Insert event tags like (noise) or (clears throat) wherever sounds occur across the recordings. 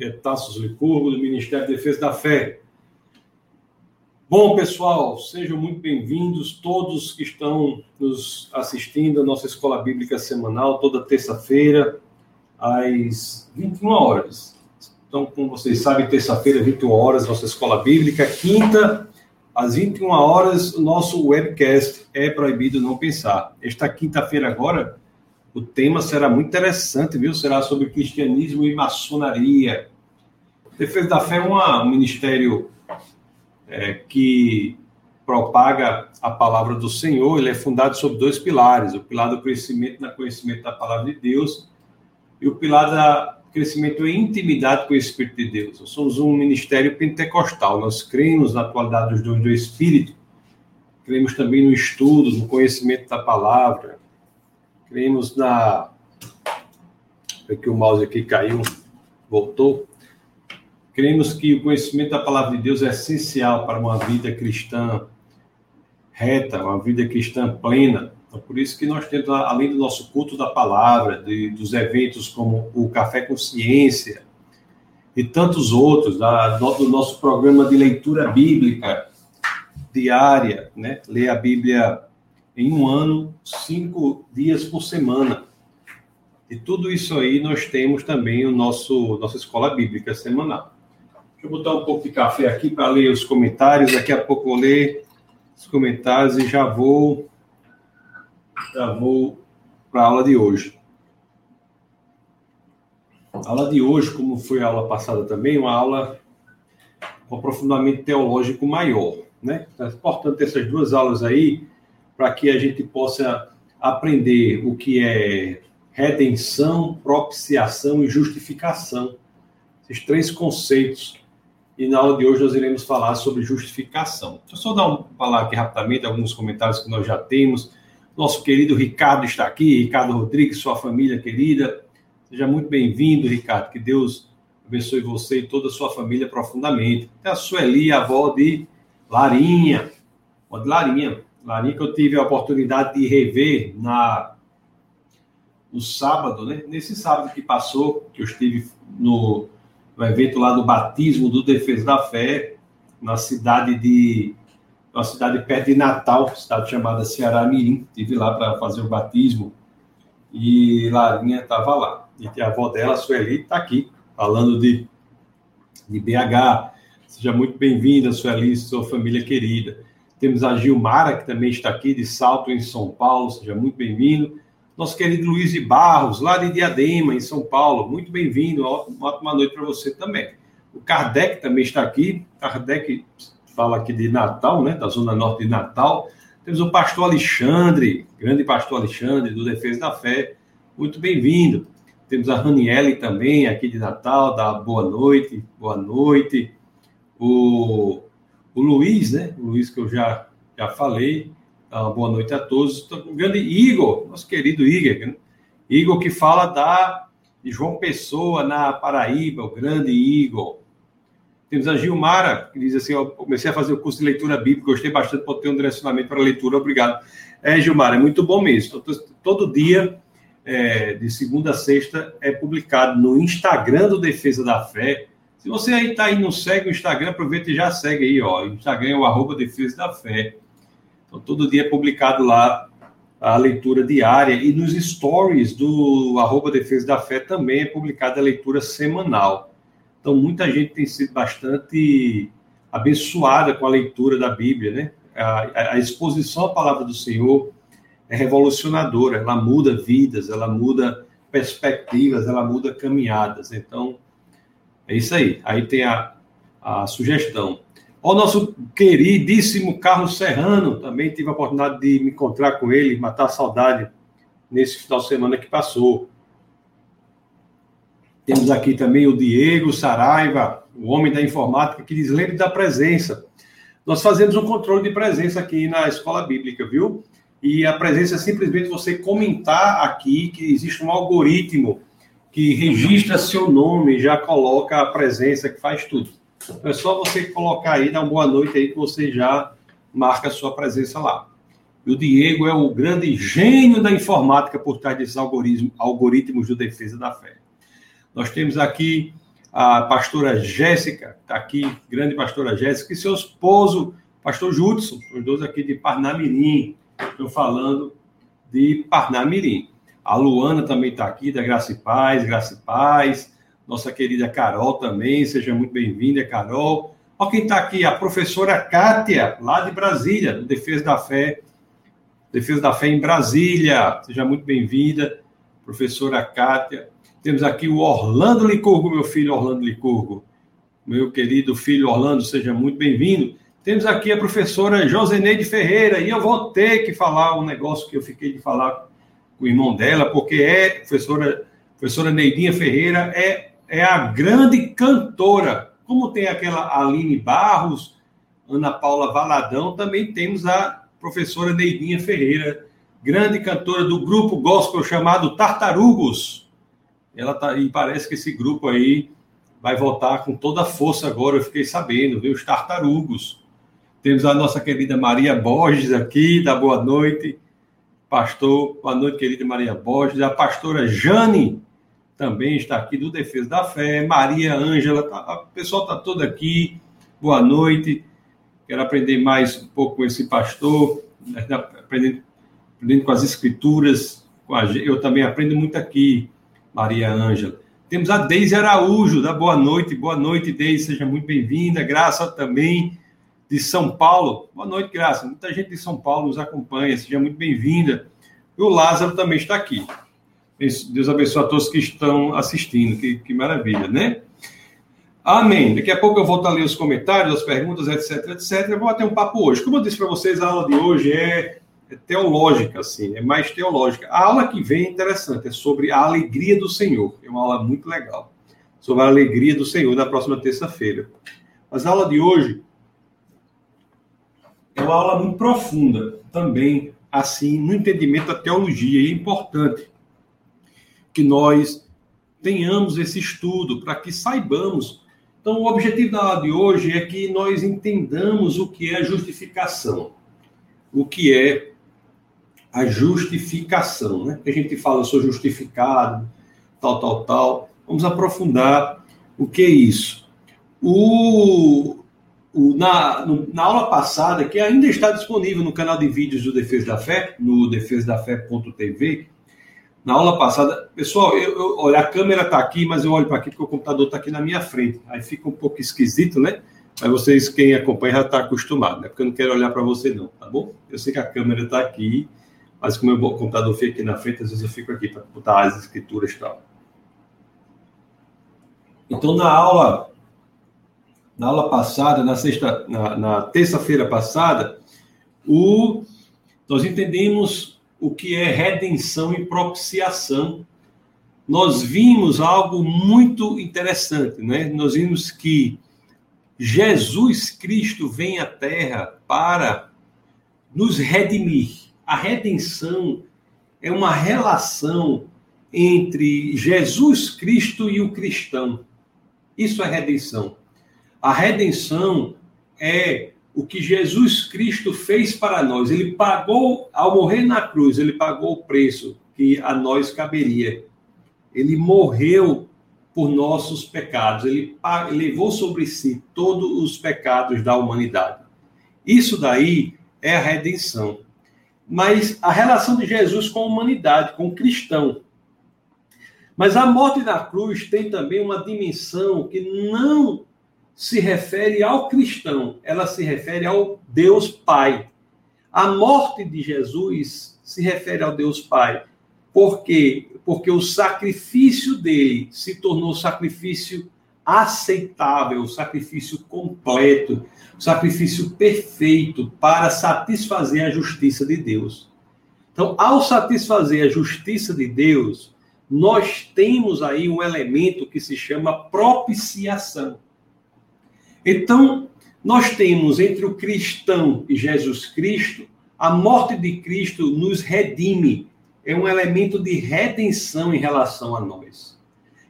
que é Tassos Licurgo, do Ministério da Defesa da Fé. Bom, pessoal, sejam muito bem-vindos todos que estão nos assistindo à nossa escola bíblica semanal, toda terça-feira, às 21 horas. Então, como vocês sabem, terça-feira, 21 horas, nossa escola bíblica. Quinta, às 21 horas, o nosso webcast é Proibido Não Pensar. Esta quinta-feira agora, o tema será muito interessante, viu? Será sobre cristianismo e maçonaria. Defesa da Fé é uma, um ministério é, que propaga a palavra do Senhor. Ele é fundado sobre dois pilares: o pilar do crescimento na conhecimento da palavra de Deus e o pilar do crescimento em intimidade com o Espírito de Deus. Nós somos um ministério pentecostal. Nós cremos na qualidade dos dons do Espírito. Cremos também no estudo, no conhecimento da palavra Cremos na. É que o mouse aqui caiu, voltou. Cremos que o conhecimento da palavra de Deus é essencial para uma vida cristã reta, uma vida cristã plena. Então, por isso que nós temos, além do nosso culto da palavra, de, dos eventos como o Café com Ciência e tantos outros, da, do nosso programa de leitura bíblica diária, né? Ler a Bíblia em um ano, cinco dias por semana. E tudo isso aí nós temos também o nosso nossa escola bíblica semanal. Deixa eu botar um pouco de café aqui para ler os comentários. Daqui a pouco vou ler os comentários e já vou já vou para a aula de hoje. A aula de hoje, como foi a aula passada também, uma aula com aprofundamento teológico maior, né? Então, é importante essas duas aulas aí para que a gente possa aprender o que é redenção, propiciação e justificação. Esses três conceitos. E na aula de hoje nós iremos falar sobre justificação. Deixa eu só dar um, falar aqui rapidamente alguns comentários que nós já temos. Nosso querido Ricardo está aqui, Ricardo Rodrigues, sua família querida. Seja muito bem-vindo, Ricardo. Que Deus abençoe você e toda a sua família profundamente. Tem a Sueli, a avó de Larinha. Avó de Larinha, Larinha que eu tive a oportunidade de rever na no sábado, né? Nesse sábado que passou, que eu estive no, no evento lá do batismo do Defesa da Fé, na cidade de uma cidade perto de Natal, cidade chamada Ceará Mirim. Estive lá para fazer o batismo e Larinha estava lá. E a avó dela, Sueli, está aqui, falando de, de BH. Seja muito bem-vinda, Sueli, sua família querida. Temos a Gilmara, que também está aqui, de Salto, em São Paulo, seja muito bem-vindo. Nosso querido Luiz de Barros, lá de Diadema, em São Paulo, muito bem-vindo. Uma ótima noite para você também. O Kardec também está aqui. Kardec fala aqui de Natal, né, da Zona Norte de Natal. Temos o pastor Alexandre, grande pastor Alexandre, do Defesa da Fé, muito bem-vindo. Temos a Raniele também, aqui de Natal, da boa noite, boa noite. O o Luiz, né? O Luiz que eu já, já falei. Então, boa noite a todos. O grande Igor, nosso querido Igor, né? Igor que fala da João Pessoa na Paraíba, o grande Igor. Temos a Gilmara, que diz assim: eu comecei a fazer o curso de leitura bíblica, gostei bastante por ter um direcionamento para a leitura, obrigado. É, Gilmara, é muito bom mesmo. Todo dia, é, de segunda a sexta, é publicado no Instagram do Defesa da Fé se você aí está aí, não segue o Instagram, aproveita e já segue aí, ó. O Instagram é o arroba Defesa da Fé. Então, todo dia é publicado lá a leitura diária e nos stories do arroba Defesa da Fé também é publicada a leitura semanal. Então, muita gente tem sido bastante abençoada com a leitura da Bíblia, né? A, a exposição à palavra do Senhor é revolucionadora, ela muda vidas, ela muda perspectivas, ela muda caminhadas. Então, é isso aí. Aí tem a, a sugestão. O nosso queridíssimo Carlos Serrano, também tive a oportunidade de me encontrar com ele, matar a saudade nesse final de semana que passou. Temos aqui também o Diego Saraiva, o homem da informática, que diz: lembre da presença. Nós fazemos um controle de presença aqui na escola bíblica, viu? E a presença é simplesmente você comentar aqui que existe um algoritmo que registra seu nome, já coloca a presença, que faz tudo. É só você colocar aí, dar uma boa noite aí, que você já marca a sua presença lá. E o Diego é o grande gênio da informática por trás desses algoritmos, algoritmos de defesa da fé. Nós temos aqui a pastora Jéssica, está aqui, grande pastora Jéssica, e seu esposo, pastor Judson, os dois aqui de Parnamirim. Estou falando de Parnamirim. A Luana também está aqui, da Graça e Paz, Graça e Paz. Nossa querida Carol também, seja muito bem-vinda, Carol. Olha quem está aqui, a professora Kátia, lá de Brasília, do Defesa da Fé. Defesa da Fé em Brasília. Seja muito bem-vinda, professora Kátia. Temos aqui o Orlando Licurgo, meu filho Orlando Licurgo. Meu querido filho Orlando, seja muito bem-vindo. Temos aqui a professora Joseneide Ferreira, e eu vou ter que falar um negócio que eu fiquei de falar com o irmão dela, porque é professora, professora Neidinha Ferreira, é, é a grande cantora. Como tem aquela Aline Barros, Ana Paula Valadão, também temos a professora Neidinha Ferreira, grande cantora do grupo gospel chamado Tartarugos. Ela tá, e parece que esse grupo aí vai voltar com toda a força agora, eu fiquei sabendo, viu? Os Tartarugos. Temos a nossa querida Maria Borges aqui, da boa noite pastor, boa noite, querida Maria Borges, a pastora Jane também está aqui do Defesa da Fé, Maria Ângela, tá, o pessoal está todo aqui, boa noite, quero aprender mais um pouco com esse pastor, aprendendo, aprendendo com as escrituras, com a, eu também aprendo muito aqui, Maria Ângela. Temos a Deise Araújo, da Boa Noite, boa noite, Deise, seja muito bem-vinda, Graça também, de São Paulo. Boa noite, Graça. Muita gente de São Paulo nos acompanha, seja muito bem-vinda. E o Lázaro também está aqui. Deus abençoe a todos que estão assistindo, que, que maravilha, né? Amém. Daqui a pouco eu volto a ler os comentários, as perguntas, etc, etc. Eu vou bater um papo hoje. Como eu disse para vocês, a aula de hoje é, é teológica, assim, é mais teológica. A aula que vem é interessante, é sobre a alegria do Senhor. É uma aula muito legal. Sobre a alegria do Senhor, na próxima terça-feira. Mas a aula de hoje é uma aula muito profunda também, assim, no entendimento da teologia. E é importante que nós tenhamos esse estudo para que saibamos. Então, o objetivo da aula de hoje é que nós entendamos o que é justificação. O que é a justificação, né? A gente fala, eu sou justificado, tal, tal, tal. Vamos aprofundar o que é isso. O, o, na, no, na aula passada, que ainda está disponível no canal de vídeos do Defesa da Fé, no defesadafé.tv, na aula passada, pessoal, eu, eu, olha, a câmera está aqui, mas eu olho para aqui porque o computador está aqui na minha frente. Aí fica um pouco esquisito, né? Mas vocês, quem acompanha, já está acostumado, né? Porque eu não quero olhar para você, não, tá bom? Eu sei que a câmera está aqui, mas como o computador fica aqui na frente, às vezes eu fico aqui para botar as escrituras e tal. Então, na aula na aula passada, na sexta, na, na terça-feira passada, o, nós entendemos o que é redenção e propiciação. Nós vimos algo muito interessante, né? Nós vimos que Jesus Cristo vem à Terra para nos redimir. A redenção é uma relação entre Jesus Cristo e o cristão. Isso é redenção. A redenção é o que Jesus Cristo fez para nós. Ele pagou, ao morrer na cruz, ele pagou o preço que a nós caberia. Ele morreu por nossos pecados. Ele levou sobre si todos os pecados da humanidade. Isso daí é a redenção. Mas a relação de Jesus com a humanidade, com o cristão. Mas a morte na cruz tem também uma dimensão que não se refere ao cristão, ela se refere ao Deus Pai. A morte de Jesus se refere ao Deus Pai. Por quê? Porque o sacrifício dele se tornou sacrifício aceitável, sacrifício completo, sacrifício perfeito para satisfazer a justiça de Deus. Então, ao satisfazer a justiça de Deus, nós temos aí um elemento que se chama propiciação. Então, nós temos entre o cristão e Jesus Cristo, a morte de Cristo nos redime, é um elemento de redenção em relação a nós.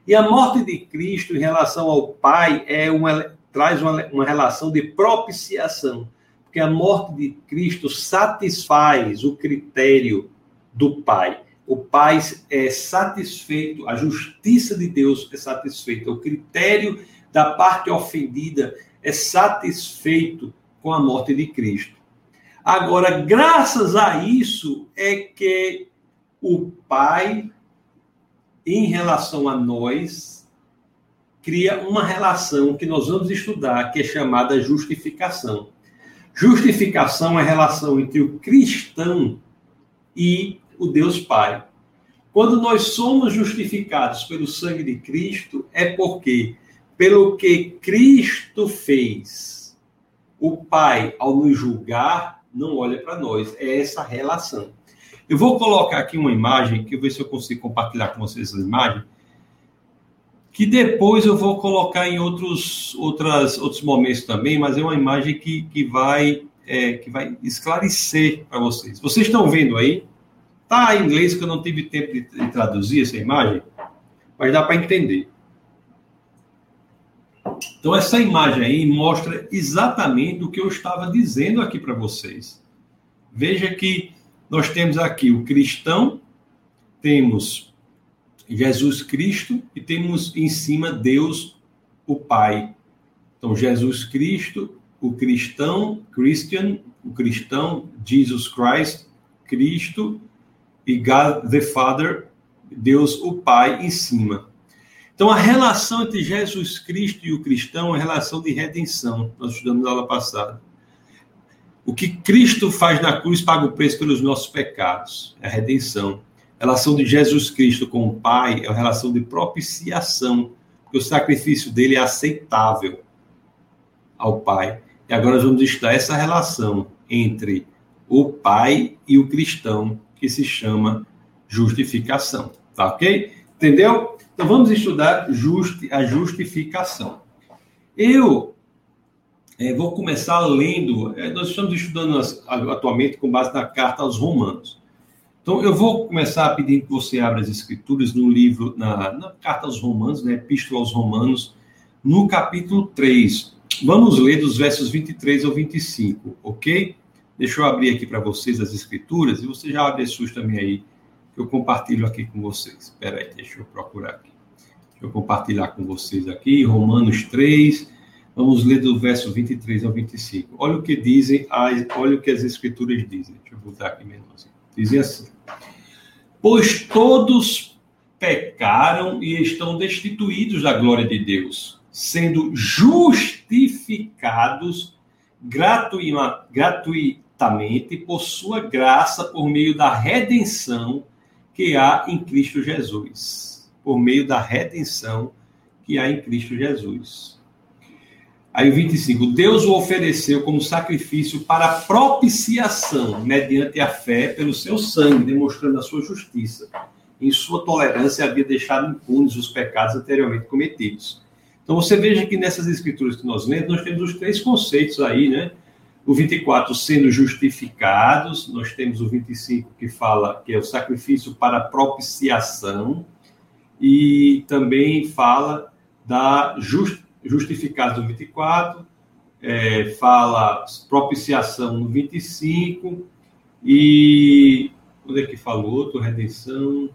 E a morte de Cristo em relação ao Pai é uma, traz uma, uma relação de propiciação, porque a morte de Cristo satisfaz o critério do Pai. O Pai é satisfeito, a justiça de Deus é satisfeita, o critério da parte ofendida é satisfeito com a morte de Cristo. Agora, graças a isso é que o Pai, em relação a nós, cria uma relação que nós vamos estudar, que é chamada justificação. Justificação é a relação entre o cristão e o Deus Pai. Quando nós somos justificados pelo sangue de Cristo, é porque, pelo que Cristo fez, o Pai, ao nos julgar, não olha para nós. É essa relação. Eu vou colocar aqui uma imagem, que eu ver se eu consigo compartilhar com vocês essa imagem, que depois eu vou colocar em outros, outras, outros momentos também, mas é uma imagem que, que, vai, é, que vai esclarecer para vocês. Vocês estão vendo aí? Tá em inglês que eu não tive tempo de traduzir essa imagem, mas dá para entender. Então, essa imagem aí mostra exatamente o que eu estava dizendo aqui para vocês. Veja que nós temos aqui o cristão, temos Jesus Cristo e temos em cima Deus, o Pai. Então, Jesus Cristo, o cristão, Christian, o cristão, Jesus Christ, Cristo, e God the Father, Deus o Pai em cima. Então, a relação entre Jesus Cristo e o cristão é uma relação de redenção. Nós estudamos na aula passada. O que Cristo faz na cruz paga o preço pelos nossos pecados, é a redenção. A relação de Jesus Cristo com o Pai é uma relação de propiciação, porque o sacrifício dele é aceitável ao Pai. E agora nós vamos estudar essa relação entre o Pai e o cristão, que se chama justificação. Tá ok? Entendeu? Então vamos estudar justi a justificação. Eu é, vou começar lendo, é, nós estamos estudando as, atualmente com base na carta aos Romanos. Então eu vou começar pedindo que você abra as escrituras no livro, na, na carta aos Romanos, né, Epístola aos Romanos, no capítulo 3. Vamos ler dos versos 23 ao 25, ok? Deixa eu abrir aqui para vocês as escrituras e você já abre as suas também aí eu compartilho aqui com vocês. Espera aí, deixa eu procurar aqui. Deixa eu compartilhar com vocês aqui, Romanos 3. Vamos ler do verso 23 ao 25. Olha o que dizem, as, olha o que as escrituras dizem. Deixa eu botar aqui menorzinho. Dizem assim: Pois todos pecaram e estão destituídos da glória de Deus, sendo justificados gratuitamente por sua graça por meio da redenção que há em Cristo Jesus. Por meio da redenção que há em Cristo Jesus. Aí o 25, Deus o ofereceu como sacrifício para propiciação, mediante a fé pelo seu sangue, demonstrando a sua justiça. Em sua tolerância havia deixado impunes os pecados anteriormente cometidos. Então você veja que nessas escrituras que nós lemos, nós temos os três conceitos aí, né? O 24, sendo justificados. Nós temos o 25, que fala que é o sacrifício para propiciação. E também fala da just, justificados no 24. É, fala propiciação no 25. E. Onde é que falou outro? Redenção.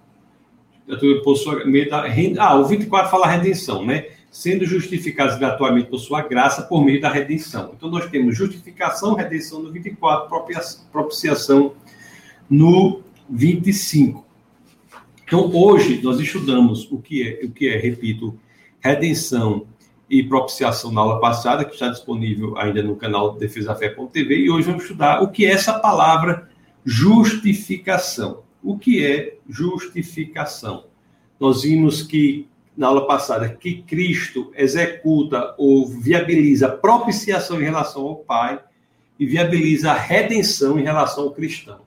Ah, o 24 fala redenção, né? Sendo justificados gratuitamente por sua graça por meio da redenção. Então, nós temos justificação, redenção no 24, propiciação no 25. Então, hoje, nós estudamos o que é, o que é, repito, redenção e propiciação na aula passada, que está disponível ainda no canal defesafé.tv, e hoje vamos estudar o que é essa palavra justificação. O que é justificação? Nós vimos que na aula passada que Cristo executa ou viabiliza a propiciação em relação ao Pai e viabiliza a redenção em relação ao cristão.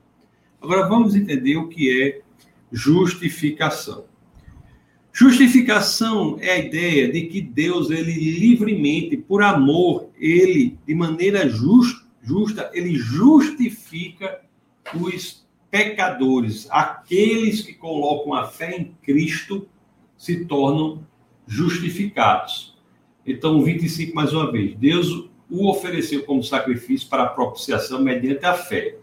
Agora vamos entender o que é justificação. Justificação é a ideia de que Deus, ele livremente, por amor, ele, de maneira just, justa, ele justifica os pecadores, aqueles que colocam a fé em Cristo se tornam justificados. Então, 25 mais uma vez, Deus o ofereceu como sacrifício para a propiciação mediante a fé.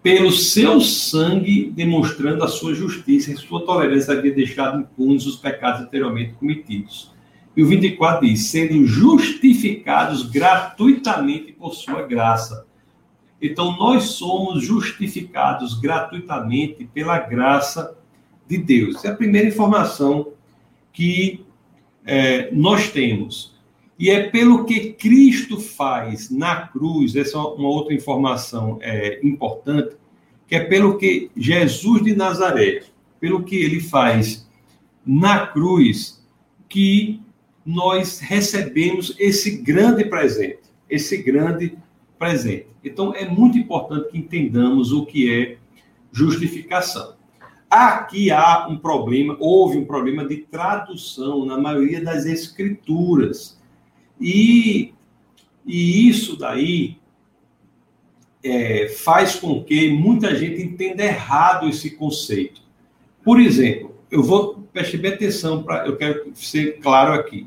pelo seu sangue demonstrando a sua justiça e sua tolerância havia deixado impunes os pecados anteriormente cometidos. E o 24 diz: sendo justificados gratuitamente por sua graça. Então, nós somos justificados gratuitamente pela graça de Deus. É a primeira informação que é, nós temos. E é pelo que Cristo faz na cruz, essa é uma outra informação é, importante, que é pelo que Jesus de Nazaré, pelo que ele faz na cruz, que nós recebemos esse grande presente, esse grande presente. Então é muito importante que entendamos o que é justificação. Aqui há um problema, houve um problema de tradução na maioria das escrituras. E, e isso daí é, faz com que muita gente entenda errado esse conceito. Por exemplo, eu vou prestar atenção para, eu quero ser claro aqui.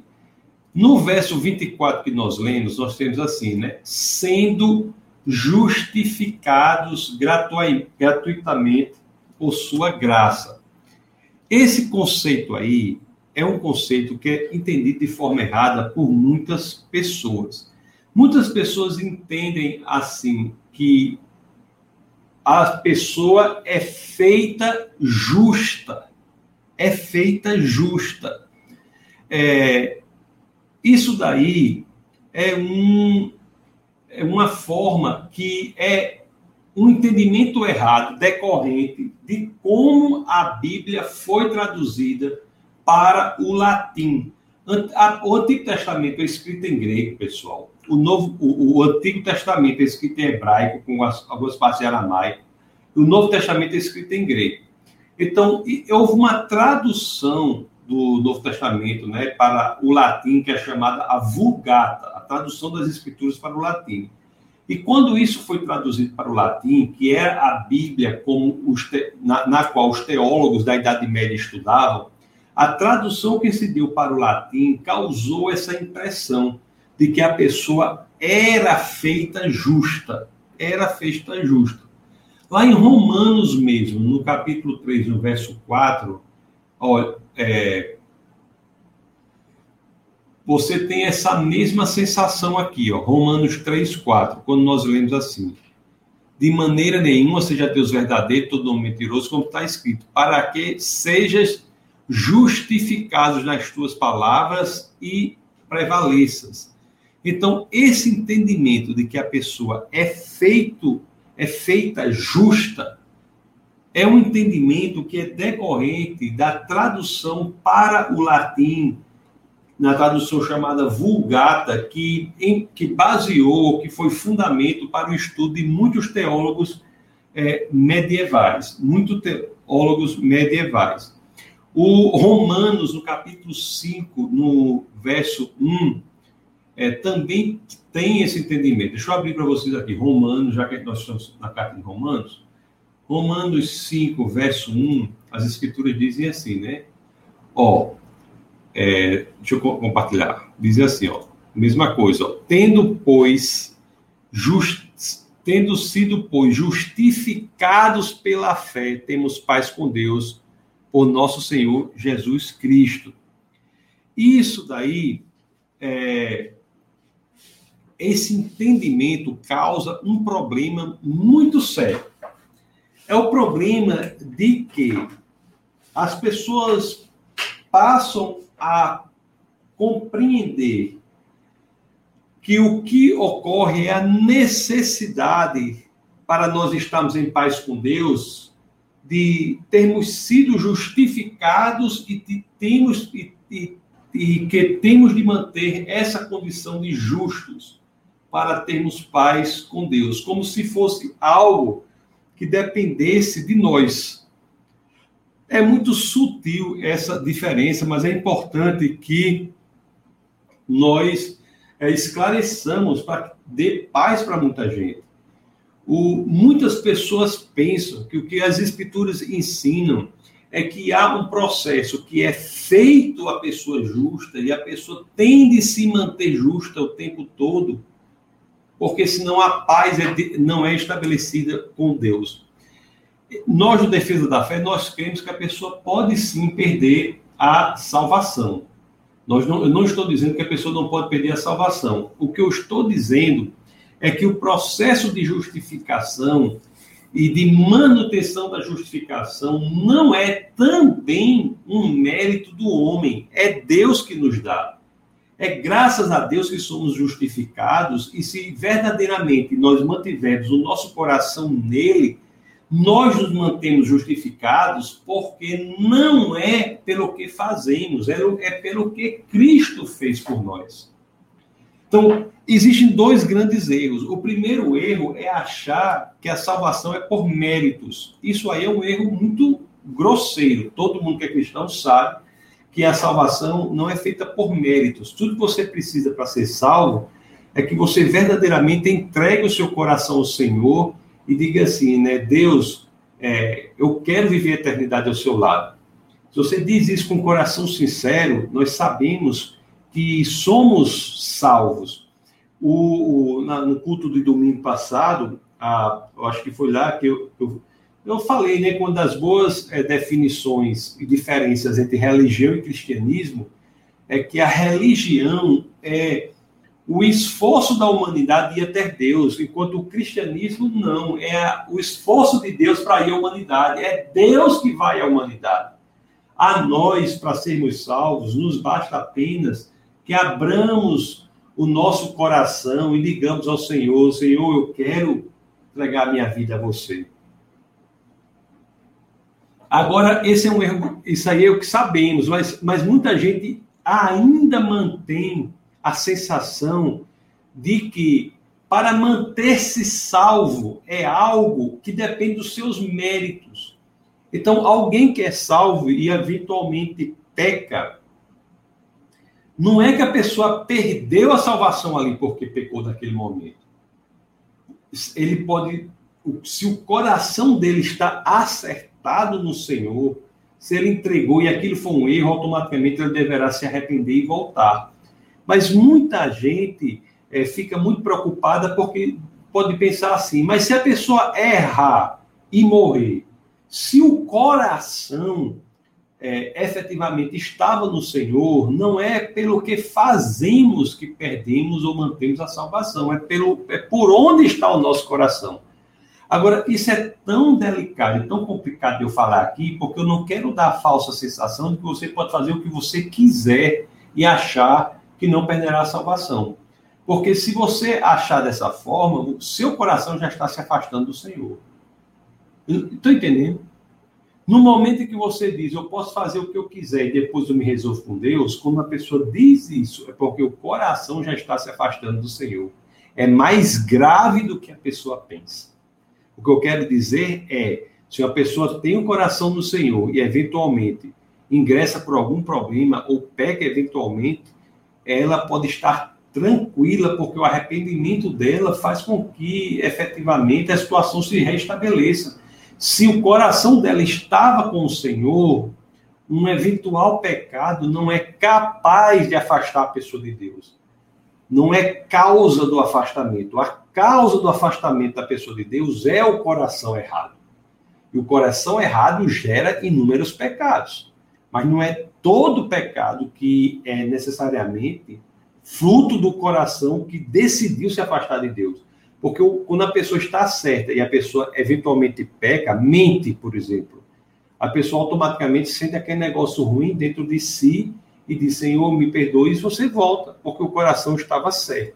No verso 24 que nós lemos, nós temos assim, né? Sendo justificados gratuitamente por sua graça. Esse conceito aí é um conceito que é entendido de forma errada por muitas pessoas. Muitas pessoas entendem assim que a pessoa é feita justa, é feita justa. É, isso daí é, um, é uma forma que é um entendimento errado decorrente de como a Bíblia foi traduzida para o latim. O Antigo Testamento é escrito em grego, pessoal. O, novo, o, o Antigo Testamento é escrito em hebraico, com as, algumas partes em aramaico. O Novo Testamento é escrito em grego. Então, houve uma tradução do Novo Testamento né, para o latim, que é chamada a Vulgata, a tradução das Escrituras para o latim. E quando isso foi traduzido para o latim, que é a Bíblia como te, na, na, qual os teólogos da Idade Média estudavam, a tradução que se deu para o latim causou essa impressão de que a pessoa era feita justa, era feita justa. Lá em Romanos mesmo, no capítulo 3, no verso 4, olha, é, você tem essa mesma sensação aqui, ó, Romanos 3, 4, quando nós lemos assim. De maneira nenhuma seja Deus verdadeiro, todo homem mentiroso, como está escrito, para que sejas justificados nas tuas palavras e prevaleças. Então, esse entendimento de que a pessoa é feito, é feita justa, é um entendimento que é decorrente da tradução para o latim, na tradução chamada Vulgata, que, em, que baseou, que foi fundamento para o estudo de muitos teólogos é, medievais, muitos teólogos medievais. O Romanos, no capítulo 5, no verso 1, é, também tem esse entendimento. Deixa eu abrir para vocês aqui, Romanos, já que nós estamos na carta de Romanos. Romanos 5, verso 1, as escrituras dizem assim, né? Ó, é, deixa eu compartilhar. Dizem assim, ó, mesma coisa, ó, tendo, pois, just, tendo sido, pois, justificados pela fé, temos paz com Deus, por nosso Senhor Jesus Cristo. Isso daí, é, esse entendimento causa um problema muito sério é o problema de que as pessoas passam a compreender que o que ocorre é a necessidade para nós estarmos em paz com Deus, de termos sido justificados e, de, temos, e, e, e que temos de manter essa condição de justos para termos paz com Deus, como se fosse algo que dependesse de nós. É muito sutil essa diferença, mas é importante que nós é, esclareçamos para dê paz para muita gente. O, muitas pessoas pensam que o que as escrituras ensinam é que há um processo que é feito a pessoa justa e a pessoa tem de se manter justa o tempo todo porque senão a paz é não é estabelecida com Deus. Nós, do Defesa da Fé, nós cremos que a pessoa pode sim perder a salvação. Nós não, eu não estou dizendo que a pessoa não pode perder a salvação. O que eu estou dizendo é que o processo de justificação e de manutenção da justificação não é também um mérito do homem, é Deus que nos dá. É graças a Deus que somos justificados, e se verdadeiramente nós mantivermos o nosso coração nele, nós nos mantemos justificados porque não é pelo que fazemos, é, é pelo que Cristo fez por nós. Então, existem dois grandes erros. O primeiro erro é achar que a salvação é por méritos. Isso aí é um erro muito grosseiro. Todo mundo que é cristão sabe que a salvação não é feita por méritos. Tudo que você precisa para ser salvo é que você verdadeiramente entregue o seu coração ao Senhor e diga assim, né? Deus, é, eu quero viver a eternidade ao seu lado. Se você diz isso com um coração sincero, nós sabemos que somos salvos. O, o na, no culto do domingo passado, a, eu acho que foi lá que eu, eu, eu falei, né, uma das boas é, definições e diferenças entre religião e cristianismo é que a religião é o esforço da humanidade ir até Deus, enquanto o cristianismo não, é o esforço de Deus para ir à humanidade, é Deus que vai à humanidade. A nós, para sermos salvos, nos basta apenas que abramos o nosso coração e digamos ao Senhor: Senhor, eu quero entregar minha vida a você. Agora, esse é um erro, isso aí é o que sabemos, mas, mas muita gente ainda mantém a sensação de que para manter-se salvo é algo que depende dos seus méritos. Então, alguém que é salvo e eventualmente peca, não é que a pessoa perdeu a salvação ali porque pecou naquele momento. Ele pode, se o coração dele está acertado no Senhor, se ele entregou e aquilo foi um erro, automaticamente ele deverá se arrepender e voltar. Mas muita gente é, fica muito preocupada porque pode pensar assim: mas se a pessoa errar e morrer, se o coração é, efetivamente estava no Senhor, não é pelo que fazemos que perdemos ou mantemos a salvação, é, pelo, é por onde está o nosso coração. Agora, isso é tão delicado e tão complicado de eu falar aqui, porque eu não quero dar a falsa sensação de que você pode fazer o que você quiser e achar que não perderá a salvação. Porque se você achar dessa forma, o seu coração já está se afastando do Senhor. Estou entendendo? No momento em que você diz, eu posso fazer o que eu quiser e depois eu me resolvo com Deus, quando a pessoa diz isso, é porque o coração já está se afastando do Senhor. É mais grave do que a pessoa pensa. O que eu quero dizer é, se a pessoa tem o um coração no Senhor e eventualmente ingressa por algum problema ou peca eventualmente, ela pode estar tranquila, porque o arrependimento dela faz com que efetivamente a situação se restabeleça. Se o coração dela estava com o Senhor, um eventual pecado não é capaz de afastar a pessoa de Deus. Não é causa do afastamento. A causa do afastamento da pessoa de Deus é o coração errado. E o coração errado gera inúmeros pecados. Mas não é todo pecado que é necessariamente fruto do coração que decidiu se afastar de Deus. Porque quando a pessoa está certa e a pessoa eventualmente peca, mente, por exemplo, a pessoa automaticamente sente aquele negócio ruim dentro de si e diz: Senhor, me perdoe, e você volta, porque o coração estava certo.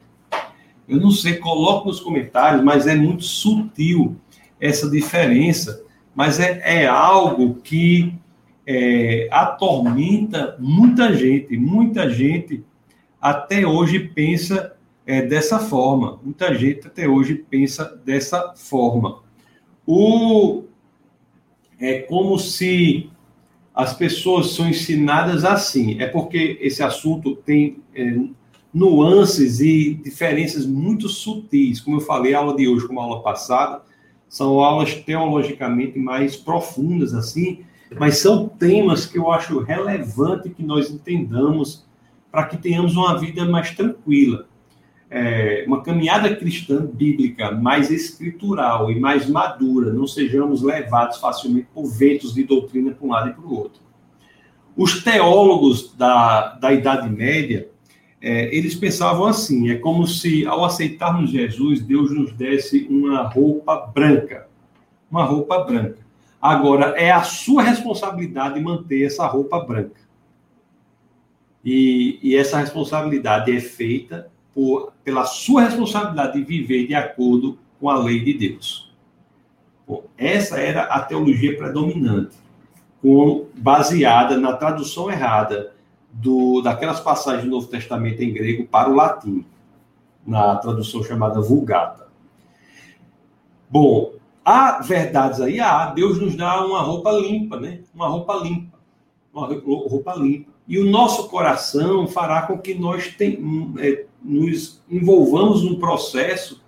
Eu não sei, coloque nos comentários, mas é muito sutil essa diferença, mas é, é algo que é, atormenta muita gente. Muita gente até hoje pensa é, dessa forma. Muita gente até hoje pensa dessa forma. O, é como se as pessoas são ensinadas assim. É porque esse assunto tem é, nuances e diferenças muito sutis. Como eu falei, a aula de hoje, como a aula passada, são aulas teologicamente mais profundas, assim, mas são temas que eu acho relevante que nós entendamos para que tenhamos uma vida mais tranquila. é, uma caminhada cristã bíblica mais escritural e mais madura, não sejamos levados facilmente por ventos de doutrina para um lado e para o outro. Os teólogos da, da Idade Média, é, eles pensavam assim: é como se, ao aceitarmos Jesus, Deus nos desse uma roupa branca. Uma roupa branca. Agora, é a sua responsabilidade manter essa roupa branca. E, e essa responsabilidade é feita por, pela sua responsabilidade de viver de acordo com a lei de Deus. Bom, essa era a teologia predominante, com, baseada na tradução errada do, daquelas passagens do Novo Testamento em grego para o latim, na tradução chamada Vulgata. Bom, há verdades aí, há. Deus nos dá uma roupa limpa, né? Uma roupa limpa. Uma roupa limpa. E o nosso coração fará com que nós tem, é, nos envolvamos num processo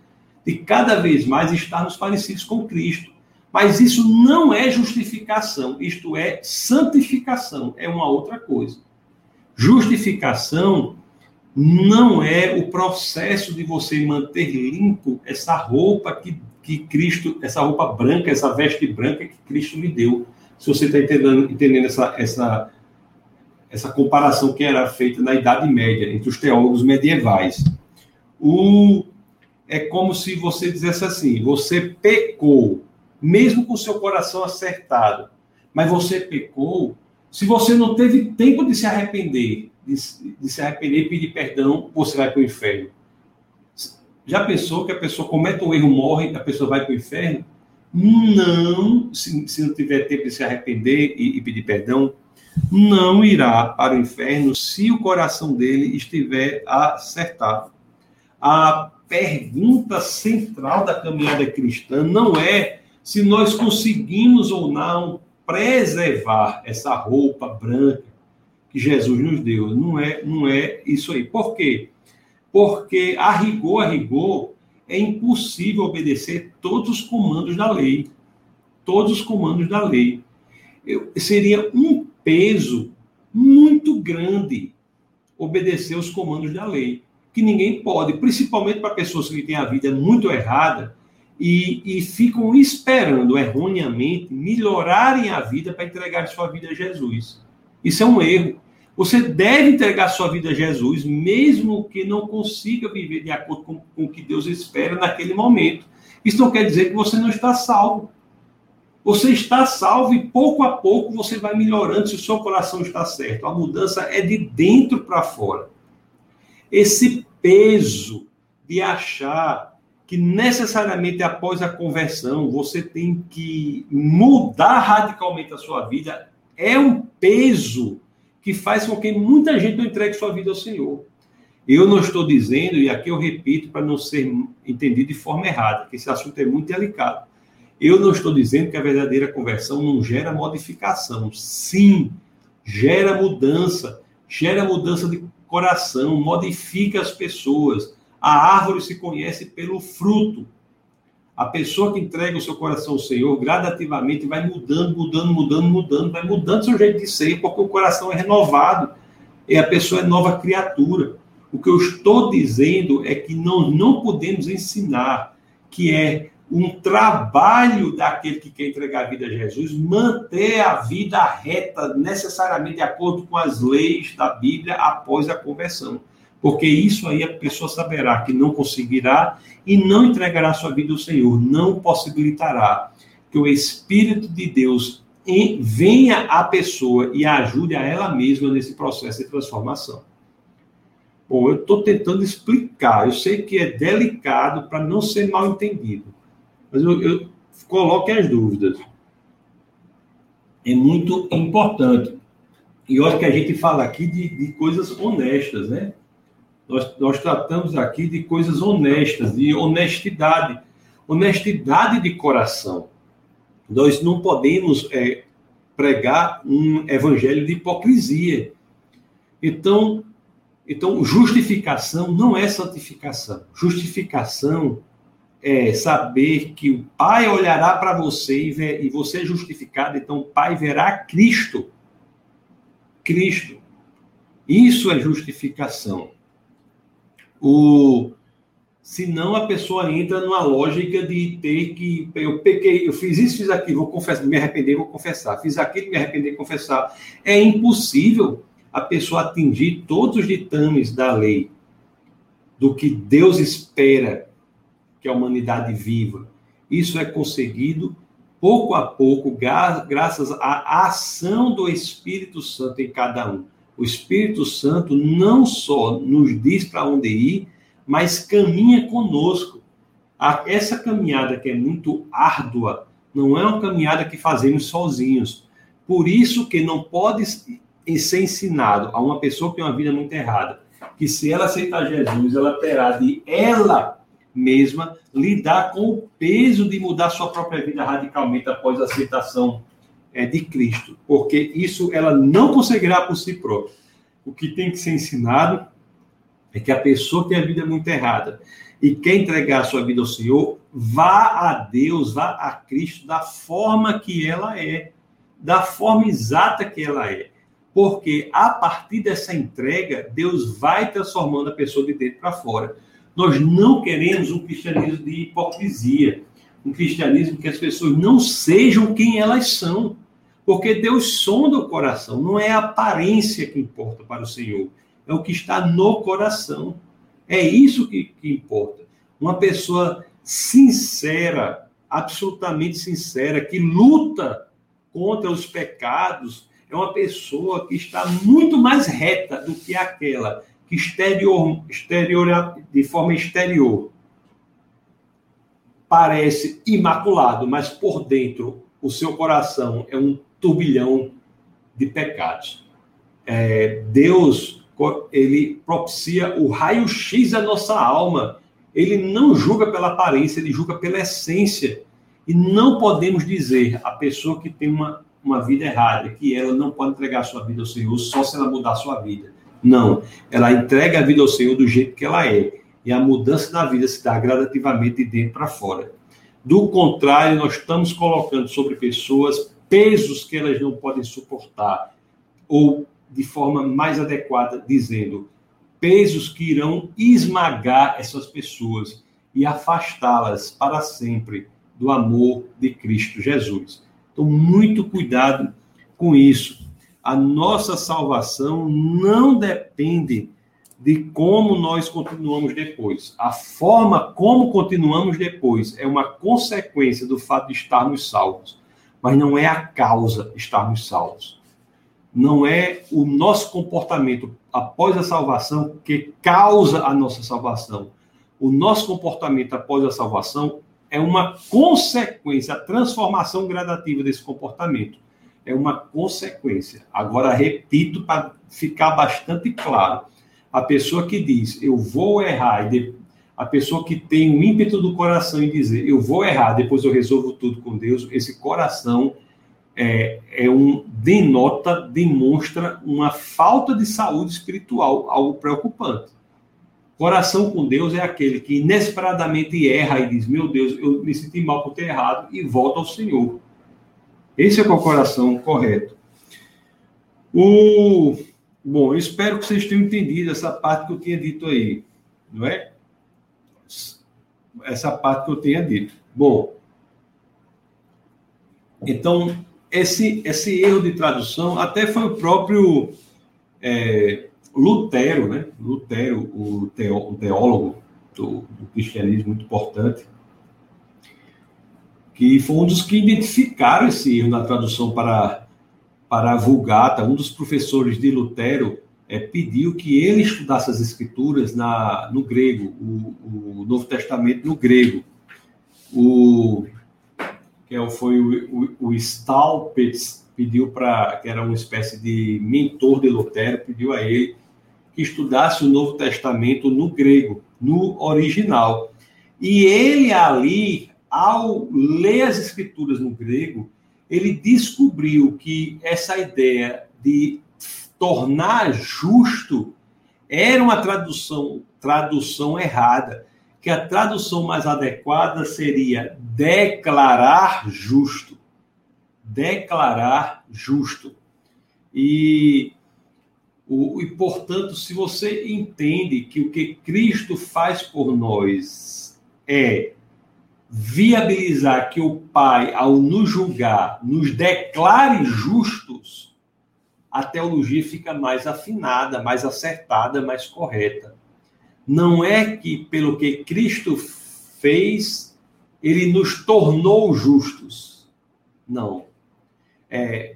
de cada vez mais estarmos parecidos com Cristo. Mas isso não é justificação, isto é santificação, é uma outra coisa. Justificação não é o processo de você manter limpo essa roupa que, que Cristo, essa roupa branca, essa veste branca que Cristo lhe deu. Se você está entendendo, entendendo essa, essa essa comparação que era feita na Idade Média, entre os teólogos medievais. O, é como se você dissesse assim: você pecou, mesmo com seu coração acertado, mas você pecou. Se você não teve tempo de se arrepender, de, de se arrepender e pedir perdão, você vai para o inferno. Já pensou que a pessoa comete um erro, morre, a pessoa vai para o inferno? Não, se, se não tiver tempo de se arrepender e, e pedir perdão, não irá para o inferno se o coração dele estiver acertado. A pergunta central da caminhada cristã não é se nós conseguimos ou não preservar essa roupa branca que Jesus nos deu. Não é, não é isso aí. Por quê? Porque a rigor, a rigor, é impossível obedecer todos os comandos da lei. Todos os comandos da lei. Eu, seria um peso muito grande obedecer os comandos da lei, que ninguém pode, principalmente para pessoas que têm a vida muito errada e, e ficam esperando erroneamente melhorarem a vida para entregar sua vida a Jesus. Isso é um erro. Você deve entregar sua vida a Jesus, mesmo que não consiga viver de acordo com, com o que Deus espera naquele momento. Isso não quer dizer que você não está salvo. Você está salvo e pouco a pouco você vai melhorando se o seu coração está certo. A mudança é de dentro para fora. Esse peso de achar que necessariamente após a conversão você tem que mudar radicalmente a sua vida é um peso que faz com que muita gente não entregue sua vida ao Senhor. Eu não estou dizendo, e aqui eu repito para não ser entendido de forma errada, que esse assunto é muito delicado. Eu não estou dizendo que a verdadeira conversão não gera modificação. Sim, gera mudança, gera mudança de coração, modifica as pessoas. A árvore se conhece pelo fruto. A pessoa que entrega o seu coração ao Senhor gradativamente vai mudando, mudando, mudando, mudando, vai mudando seu jeito de ser, porque o coração é renovado e a pessoa é nova criatura. O que eu estou dizendo é que nós não podemos ensinar que é um trabalho daquele que quer entregar a vida a Jesus, manter a vida reta, necessariamente de acordo com as leis da Bíblia após a conversão. Porque isso aí a pessoa saberá que não conseguirá e não entregará sua vida ao Senhor, não possibilitará que o Espírito de Deus venha à pessoa e ajude a ela mesma nesse processo de transformação. Bom, eu estou tentando explicar, eu sei que é delicado para não ser mal entendido. Mas eu, eu coloque as dúvidas. É muito importante. E olha que a gente fala aqui de, de coisas honestas, né? Nós, nós tratamos aqui de coisas honestas, de honestidade. Honestidade de coração. Nós não podemos é, pregar um evangelho de hipocrisia. Então, então, justificação não é santificação. Justificação é saber que o Pai olhará para você e, ver, e você é justificado, então o Pai verá Cristo. Cristo. Isso é justificação. O, Senão a pessoa entra numa lógica de ter que. Eu pequei, eu fiz isso, fiz aquilo, vou confessar, me arrepender, vou confessar. Fiz aquilo, me arrepender, confessar. É impossível a pessoa atingir todos os ditames da lei, do que Deus espera que a humanidade viva. Isso é conseguido pouco a pouco, graças à ação do Espírito Santo em cada um. O Espírito Santo não só nos diz para onde ir, mas caminha conosco. Essa caminhada que é muito árdua, não é uma caminhada que fazemos sozinhos. Por isso que não pode ser ensinado a uma pessoa que tem uma vida muito errada, que se ela aceitar Jesus, ela terá de ela mesma lidar com o peso de mudar sua própria vida radicalmente após a aceitação é, de Cristo, porque isso ela não conseguirá por si própria. O que tem que ser ensinado é que a pessoa tem a vida muito errada e quer entregar a sua vida ao Senhor, vá a Deus, vá a Cristo da forma que ela é, da forma exata que ela é. Porque a partir dessa entrega, Deus vai transformando a pessoa de dentro para fora. Nós não queremos um cristianismo de hipocrisia, um cristianismo que as pessoas não sejam quem elas são. Porque Deus sonda o coração, não é a aparência que importa para o Senhor é o que está no coração. É isso que, que importa. Uma pessoa sincera, absolutamente sincera, que luta contra os pecados, é uma pessoa que está muito mais reta do que aquela que exterior, exterior de forma exterior parece imaculado, mas por dentro o seu coração é um turbilhão de pecados. É, Deus ele propicia o raio-x da nossa alma. Ele não julga pela aparência, ele julga pela essência. E não podemos dizer a pessoa que tem uma, uma vida errada, que ela não pode entregar sua vida ao Senhor só se ela mudar sua vida. Não. Ela entrega a vida ao Senhor do jeito que ela é. E a mudança da vida se dá gradativamente de dentro para fora. Do contrário, nós estamos colocando sobre pessoas pesos que elas não podem suportar, ou de forma mais adequada, dizendo pesos que irão esmagar essas pessoas e afastá-las para sempre do amor de Cristo Jesus. Então, muito cuidado com isso. A nossa salvação não depende de como nós continuamos depois. A forma como continuamos depois é uma consequência do fato de estarmos salvos, mas não é a causa estarmos salvos não é o nosso comportamento após a salvação que causa a nossa salvação. O nosso comportamento após a salvação é uma consequência, a transformação gradativa desse comportamento. É uma consequência. Agora, repito para ficar bastante claro: a pessoa que diz, eu vou errar, a pessoa que tem o ímpeto do coração em dizer, eu vou errar, depois eu resolvo tudo com Deus, esse coração é, é um denota, demonstra uma falta de saúde espiritual, algo preocupante. Coração com Deus é aquele que inesperadamente erra e diz: Meu Deus, eu me senti mal por ter errado e volta ao Senhor. Esse é o coração correto. O bom, eu espero que vocês tenham entendido essa parte que eu tinha dito aí, não é? Essa parte que eu tinha dito. Bom, então esse, esse erro de tradução até foi o próprio é, Lutero, né? Lutero, o, teó, o teólogo do, do, cristianismo muito importante, que foi um dos que identificaram esse erro na tradução para, para a Vulgata. Um dos professores de Lutero é, pediu que ele estudasse as escrituras na, no grego, o, o Novo Testamento no grego. O que é foi o, o, o Staupitz, pediu para, que era uma espécie de mentor de Lutero, pediu a ele que estudasse o Novo Testamento no grego, no original. E ele ali, ao ler as escrituras no grego, ele descobriu que essa ideia de tornar justo era uma tradução tradução errada que a tradução mais adequada seria declarar justo. Declarar justo. E O, e, portanto, se você entende que o que Cristo faz por nós é viabilizar que o Pai, ao nos julgar, nos declare justos, a teologia fica mais afinada, mais acertada, mais correta. Não é que pelo que Cristo fez, ele nos tornou justos. Não. É,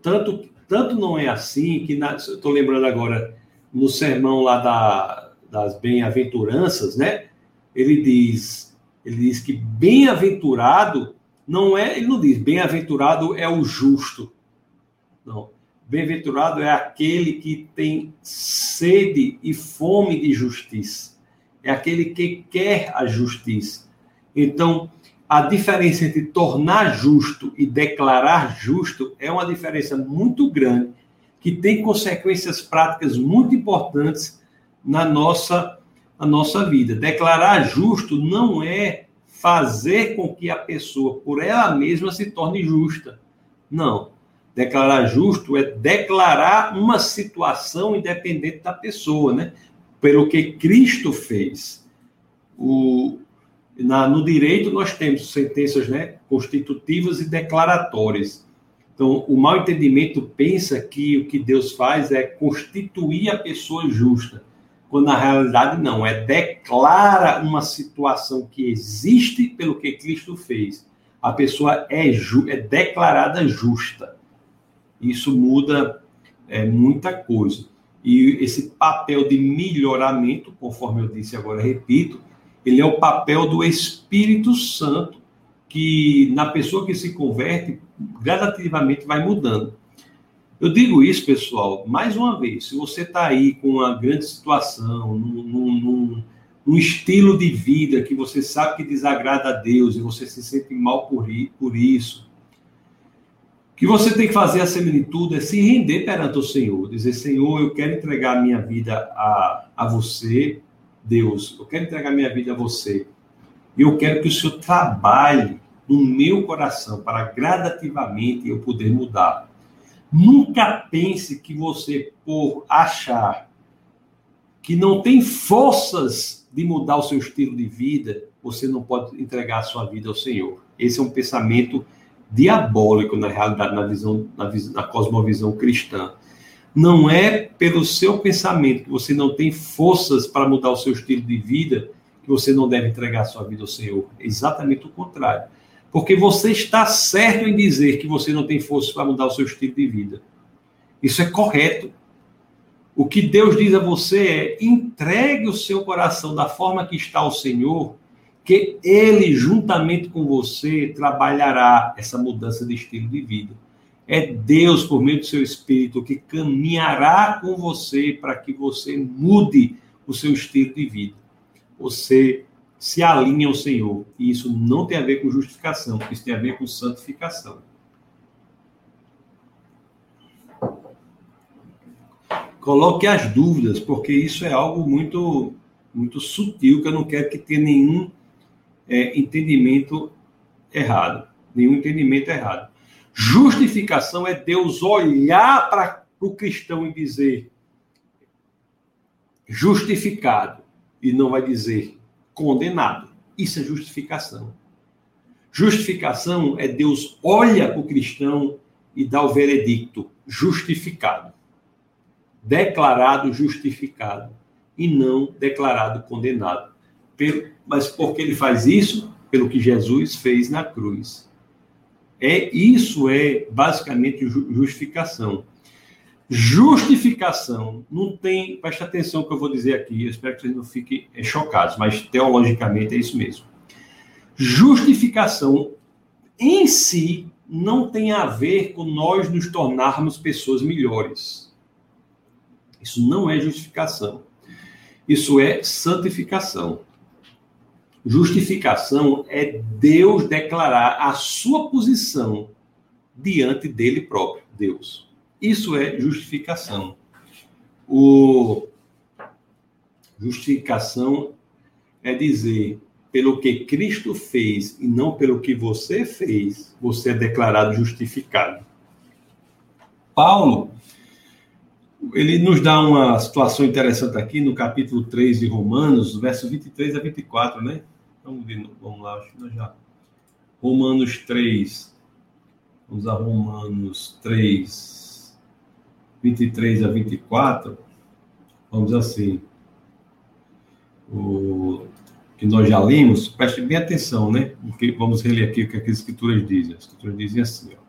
tanto tanto não é assim que, estou lembrando agora, no sermão lá da, das bem-aventuranças, né? Ele diz, ele diz que bem-aventurado não é, ele não diz bem-aventurado é o justo. Não. Bem-aventurado é aquele que tem sede e fome de justiça. É aquele que quer a justiça. Então, a diferença entre tornar justo e declarar justo é uma diferença muito grande, que tem consequências práticas muito importantes na nossa, na nossa vida. Declarar justo não é fazer com que a pessoa, por ela mesma, se torne justa. Não. Declarar justo é declarar uma situação independente da pessoa, né? Pelo que Cristo fez. O, na, no direito, nós temos sentenças né, constitutivas e declaratórias. Então, o mal entendimento pensa que o que Deus faz é constituir a pessoa justa, quando na realidade não, é declara uma situação que existe pelo que Cristo fez. A pessoa é, ju, é declarada justa. Isso muda é, muita coisa. E esse papel de melhoramento, conforme eu disse agora, repito, ele é o papel do Espírito Santo, que na pessoa que se converte, gradativamente vai mudando. Eu digo isso, pessoal, mais uma vez, se você está aí com uma grande situação, num, num, num, estilo de vida que você sabe que desagrada a Deus e você se sente mal por, por isso, o que você tem que fazer acima de tudo é se render perante o Senhor, dizer, Senhor, eu quero entregar a minha vida a, a você, Deus, eu quero entregar minha vida a você. E eu quero que o Senhor trabalhe no meu coração para gradativamente eu poder mudar. Nunca pense que você, por achar que não tem forças de mudar o seu estilo de vida, você não pode entregar a sua vida ao Senhor. Esse é um pensamento diabólico, na realidade, na visão, na, na cosmovisão cristã. Não é pelo seu pensamento que você não tem forças para mudar o seu estilo de vida que você não deve entregar a sua vida ao Senhor. É exatamente o contrário. Porque você está certo em dizer que você não tem forças para mudar o seu estilo de vida. Isso é correto. O que Deus diz a você é: entregue o seu coração da forma que está ao Senhor, que Ele, juntamente com você, trabalhará essa mudança de estilo de vida. É Deus, por meio do seu Espírito, que caminhará com você para que você mude o seu estilo de vida. Você se alinhe ao Senhor. E isso não tem a ver com justificação, isso tem a ver com santificação. Coloque as dúvidas, porque isso é algo muito, muito sutil, que eu não quero que tenha nenhum é, entendimento errado. Nenhum entendimento errado. Justificação é Deus olhar para o cristão e dizer justificado e não vai dizer condenado. Isso é justificação. Justificação é Deus olha para o cristão e dá o veredicto justificado. Declarado justificado e não declarado condenado. Mas por que ele faz isso? Pelo que Jesus fez na cruz. É isso é basicamente justificação. Justificação não tem, preste atenção que eu vou dizer aqui, eu espero que vocês não fiquem é, chocados, mas teologicamente é isso mesmo. Justificação em si não tem a ver com nós nos tornarmos pessoas melhores. Isso não é justificação. Isso é santificação. Justificação é Deus declarar a sua posição diante dele próprio, Deus. Isso é justificação. O justificação é dizer pelo que Cristo fez e não pelo que você fez, você é declarado justificado. Paulo, ele nos dá uma situação interessante aqui no capítulo 3 de Romanos, verso 23 a 24, né? Vamos, ver, vamos lá, acho que nós já. Romanos 3. Vamos a Romanos 3, 23 a 24. Vamos assim. O que nós já lemos, preste bem atenção, né? Porque vamos reler aqui o que as escrituras dizem. As escrituras dizem assim, ó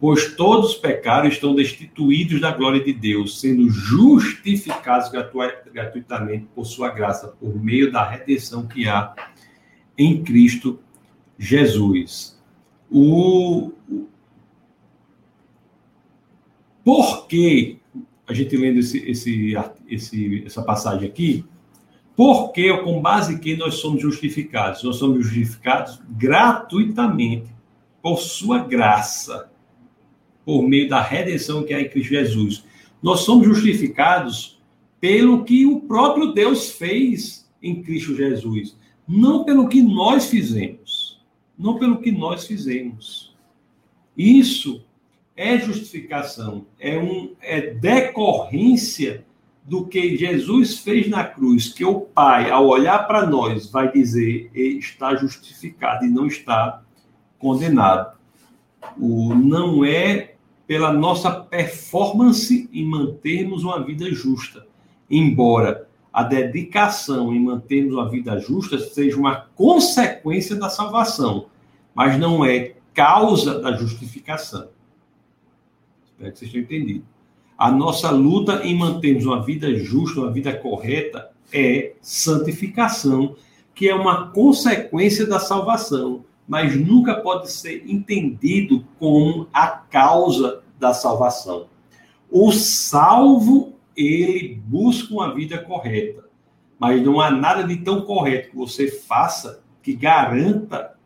pois todos os pecados estão destituídos da glória de Deus, sendo justificados gratuitamente por sua graça, por meio da redenção que há em Cristo Jesus. O por que a gente lendo esse, esse, esse, essa passagem aqui, por que com base em que nós somos justificados? Nós somos justificados gratuitamente por sua graça por meio da redenção que há em Cristo Jesus. Nós somos justificados pelo que o próprio Deus fez em Cristo Jesus, não pelo que nós fizemos, não pelo que nós fizemos. Isso é justificação, é um é decorrência do que Jesus fez na cruz, que o Pai, ao olhar para nós, vai dizer está justificado e não está condenado. O não é pela nossa performance em mantermos uma vida justa. Embora a dedicação em mantermos uma vida justa seja uma consequência da salvação, mas não é causa da justificação. Espero que vocês tenham entendido. A nossa luta em mantermos uma vida justa, uma vida correta, é santificação, que é uma consequência da salvação mas nunca pode ser entendido como a causa da salvação. O salvo, ele busca uma vida correta, mas não há nada de tão correto que você faça que garanta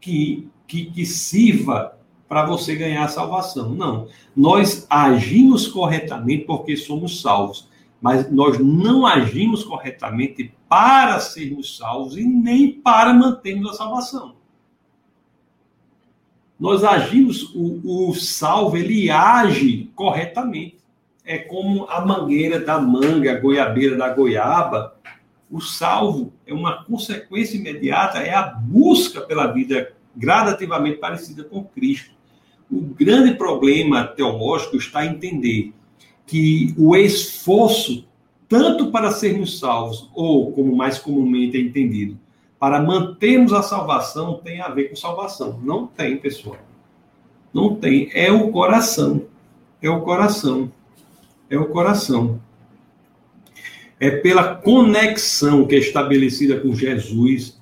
que, que, que sirva para você ganhar a salvação. Não. Nós agimos corretamente porque somos salvos, mas nós não agimos corretamente para sermos salvos e nem para mantermos a salvação nós agimos, o, o salvo, ele age corretamente. É como a mangueira da manga, a goiabeira da goiaba. O salvo é uma consequência imediata, é a busca pela vida gradativamente parecida com Cristo. O grande problema teológico está em entender que o esforço, tanto para sermos salvos, ou como mais comumente é entendido, para mantermos a salvação tem a ver com salvação. Não tem, pessoal. Não tem. É o coração. É o coração. É o coração. É pela conexão que é estabelecida com Jesus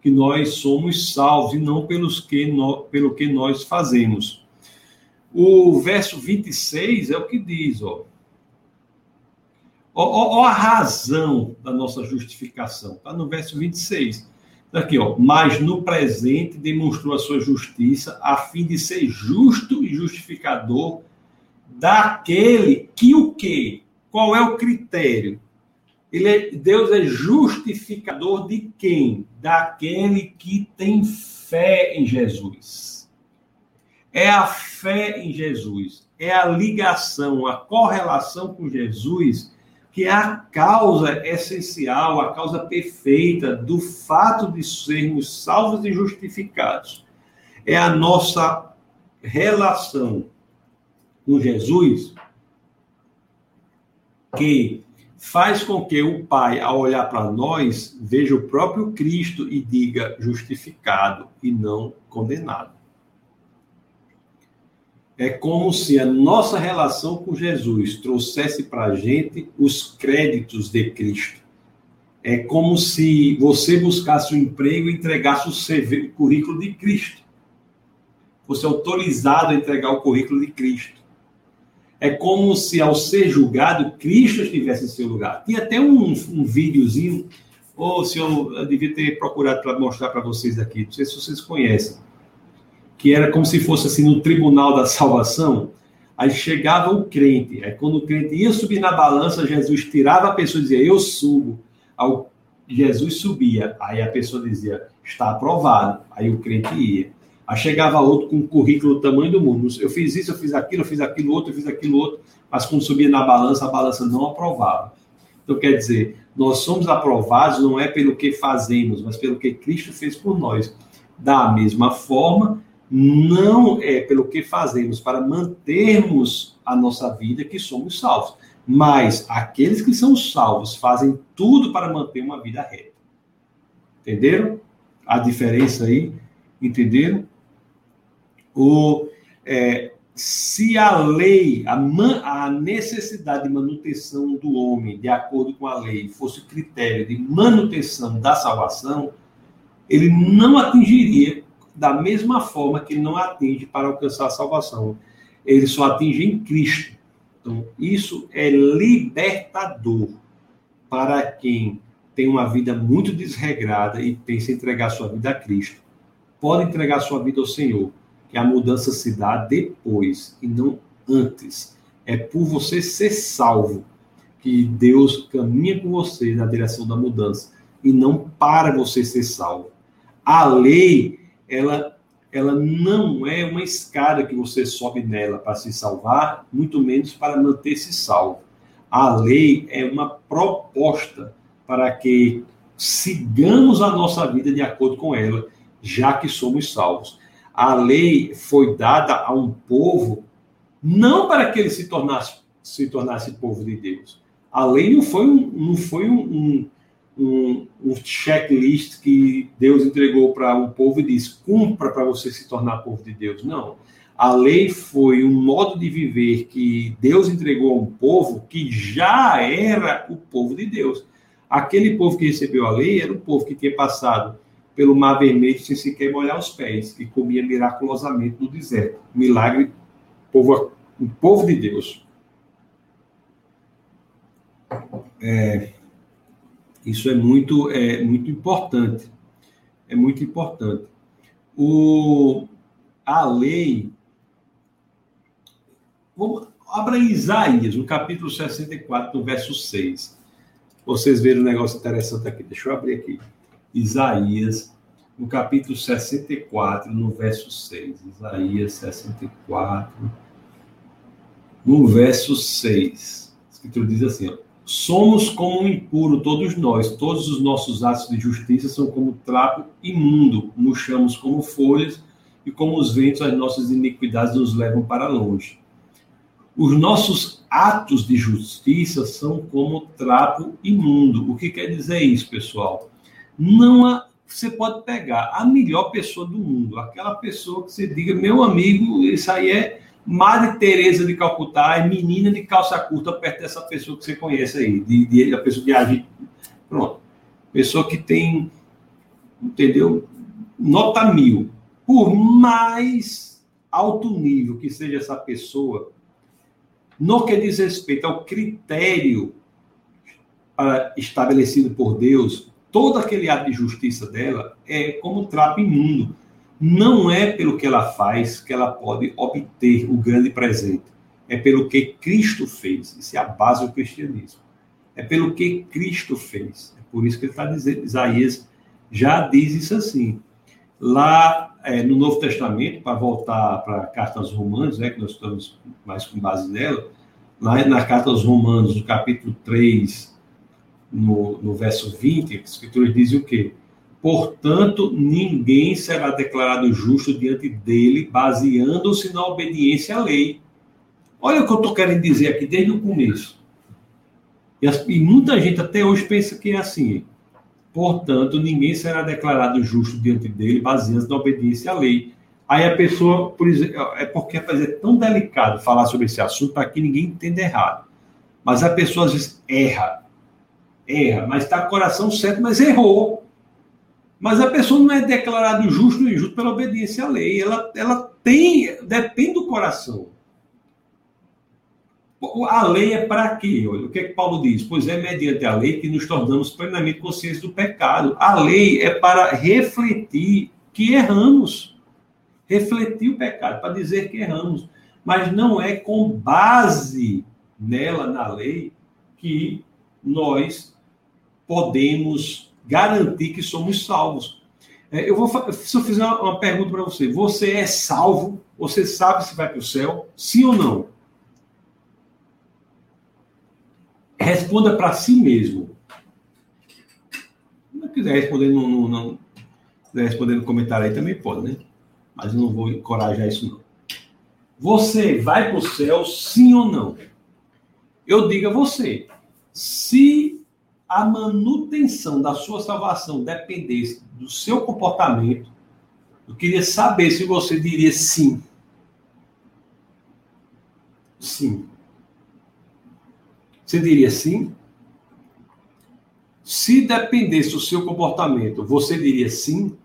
que nós somos salvos e não pelos que no, pelo que nós fazemos. O verso 26 é o que diz, ó. Ó, ó, ó a razão da nossa justificação. Está no verso 26. Aqui, ó, mas no presente demonstrou a sua justiça a fim de ser justo e justificador daquele que o quê? Qual é o critério? Ele é, Deus é justificador de quem? Daquele que tem fé em Jesus. É a fé em Jesus, é a ligação, a correlação com Jesus que é a causa essencial, a causa perfeita do fato de sermos salvos e justificados. É a nossa relação com Jesus que faz com que o Pai, ao olhar para nós, veja o próprio Cristo e diga justificado e não condenado. É como se a nossa relação com Jesus trouxesse para a gente os créditos de Cristo. É como se você buscasse um emprego e entregasse o, CV, o currículo de Cristo. Fosse autorizado a entregar o currículo de Cristo. É como se, ao ser julgado, Cristo estivesse em seu lugar. Tinha até um, um videozinho, ou se eu, eu devia ter procurado para mostrar para vocês aqui, não sei se vocês conhecem que era como se fosse assim no tribunal da salvação. Aí chegava o crente, aí quando o crente ia subir na balança, Jesus tirava a pessoa e dizia: Eu subo. Aí Jesus subia, aí a pessoa dizia: Está aprovado. Aí o crente ia. Aí chegava outro com um currículo do tamanho do mundo. Eu fiz isso, eu fiz aquilo, eu fiz aquilo outro, eu fiz aquilo outro, mas quando subia na balança, a balança não aprovava. Então, quer dizer, nós somos aprovados não é pelo que fazemos, mas pelo que Cristo fez por nós. Da mesma forma, não é pelo que fazemos para mantermos a nossa vida que somos salvos, mas aqueles que são salvos fazem tudo para manter uma vida reta. Entenderam? A diferença aí? Entenderam? O, é, se a lei, a, man, a necessidade de manutenção do homem, de acordo com a lei, fosse critério de manutenção da salvação, ele não atingiria da mesma forma que ele não atinge para alcançar a salvação. Ele só atinge em Cristo. Então, isso é libertador para quem tem uma vida muito desregrada e pensa em entregar sua vida a Cristo. Pode entregar sua vida ao Senhor que a mudança se dá depois e não antes. É por você ser salvo que Deus caminha com você na direção da mudança e não para você ser salvo. A lei, ela ela não é uma escada que você sobe nela para se salvar, muito menos para manter-se salvo. A lei é uma proposta para que sigamos a nossa vida de acordo com ela, já que somos salvos a lei foi dada a um povo não para que ele se tornasse, se tornasse povo de Deus. A lei não foi um, não foi um, um, um checklist que Deus entregou para um povo e disse: cumpra para você se tornar povo de Deus. Não. A lei foi um modo de viver que Deus entregou a um povo que já era o povo de Deus. Aquele povo que recebeu a lei era o povo que tinha passado pelo Mar Vermelho sem sequer molhar os pés e comia miraculosamente no deserto. Milagre, povo, o povo de Deus. É, isso é muito, é muito importante. É muito importante. O, a lei. Vamos, abra Isaías, no capítulo 64, no verso 6. Vocês verem um negócio interessante aqui. Deixa eu abrir aqui. Isaías, no capítulo 64, no verso 6. Isaías 64, no verso 6. A escritura diz assim: ó, Somos como um impuro, todos nós, todos os nossos atos de justiça são como trapo imundo, murchamos como folhas, e como os ventos, as nossas iniquidades nos levam para longe. Os nossos atos de justiça são como trapo imundo. O que quer dizer isso, pessoal? não há, você pode pegar a melhor pessoa do mundo, aquela pessoa que você diga, meu amigo, isso aí é Madre Teresa de Calcutá, é menina de calça curta perto dessa pessoa que você conhece aí, de, de a pessoa que age. Pronto. Pessoa que tem, entendeu? Nota mil. Por mais alto nível que seja essa pessoa, no que diz respeito ao critério uh, estabelecido por Deus, todo aquele ato de justiça dela é como um trapo imundo. Não é pelo que ela faz que ela pode obter o grande presente. É pelo que Cristo fez. Isso é a base do cristianismo. É pelo que Cristo fez. É por isso que ele está dizendo, Isaías já diz isso assim. Lá é, no Novo Testamento, para voltar para a carta aos Romanos, né, que nós estamos mais com base nela, lá na carta aos Romanos, no capítulo 3, no, no verso 20, a Escritura diz o quê? Portanto, ninguém será declarado justo diante dele, baseando-se na obediência à lei. Olha o que eu estou querendo dizer aqui desde o começo. E, as, e muita gente até hoje pensa que é assim. Portanto, ninguém será declarado justo diante dele, baseando-se na obediência à lei. Aí a pessoa, por exemplo, é porque é tão delicado falar sobre esse assunto para que ninguém entenda errado. Mas a pessoa às vezes erra erra, mas está com o coração certo, mas errou. Mas a pessoa não é declarada justo ou injusto pela obediência à lei. Ela, ela tem, depende do coração. A lei é para quê? Olha, o que é que Paulo diz? Pois é mediante a lei que nos tornamos plenamente conscientes do pecado. A lei é para refletir que erramos. Refletir o pecado, para dizer que erramos. Mas não é com base nela, na lei, que nós podemos garantir que somos salvos. É, eu vou, se eu fizer uma pergunta para você, você é salvo? Você sabe se vai para o céu? Sim ou não? Responda para si mesmo. Se não quiser responder, não, não, não, quiser responder no comentário aí também pode, né? Mas eu não vou encorajar isso não. Você vai para o céu, sim ou não? Eu digo a você, se a manutenção da sua salvação dependesse do seu comportamento, eu queria saber se você diria sim. Sim. Você diria sim? Se dependesse do seu comportamento, você diria sim?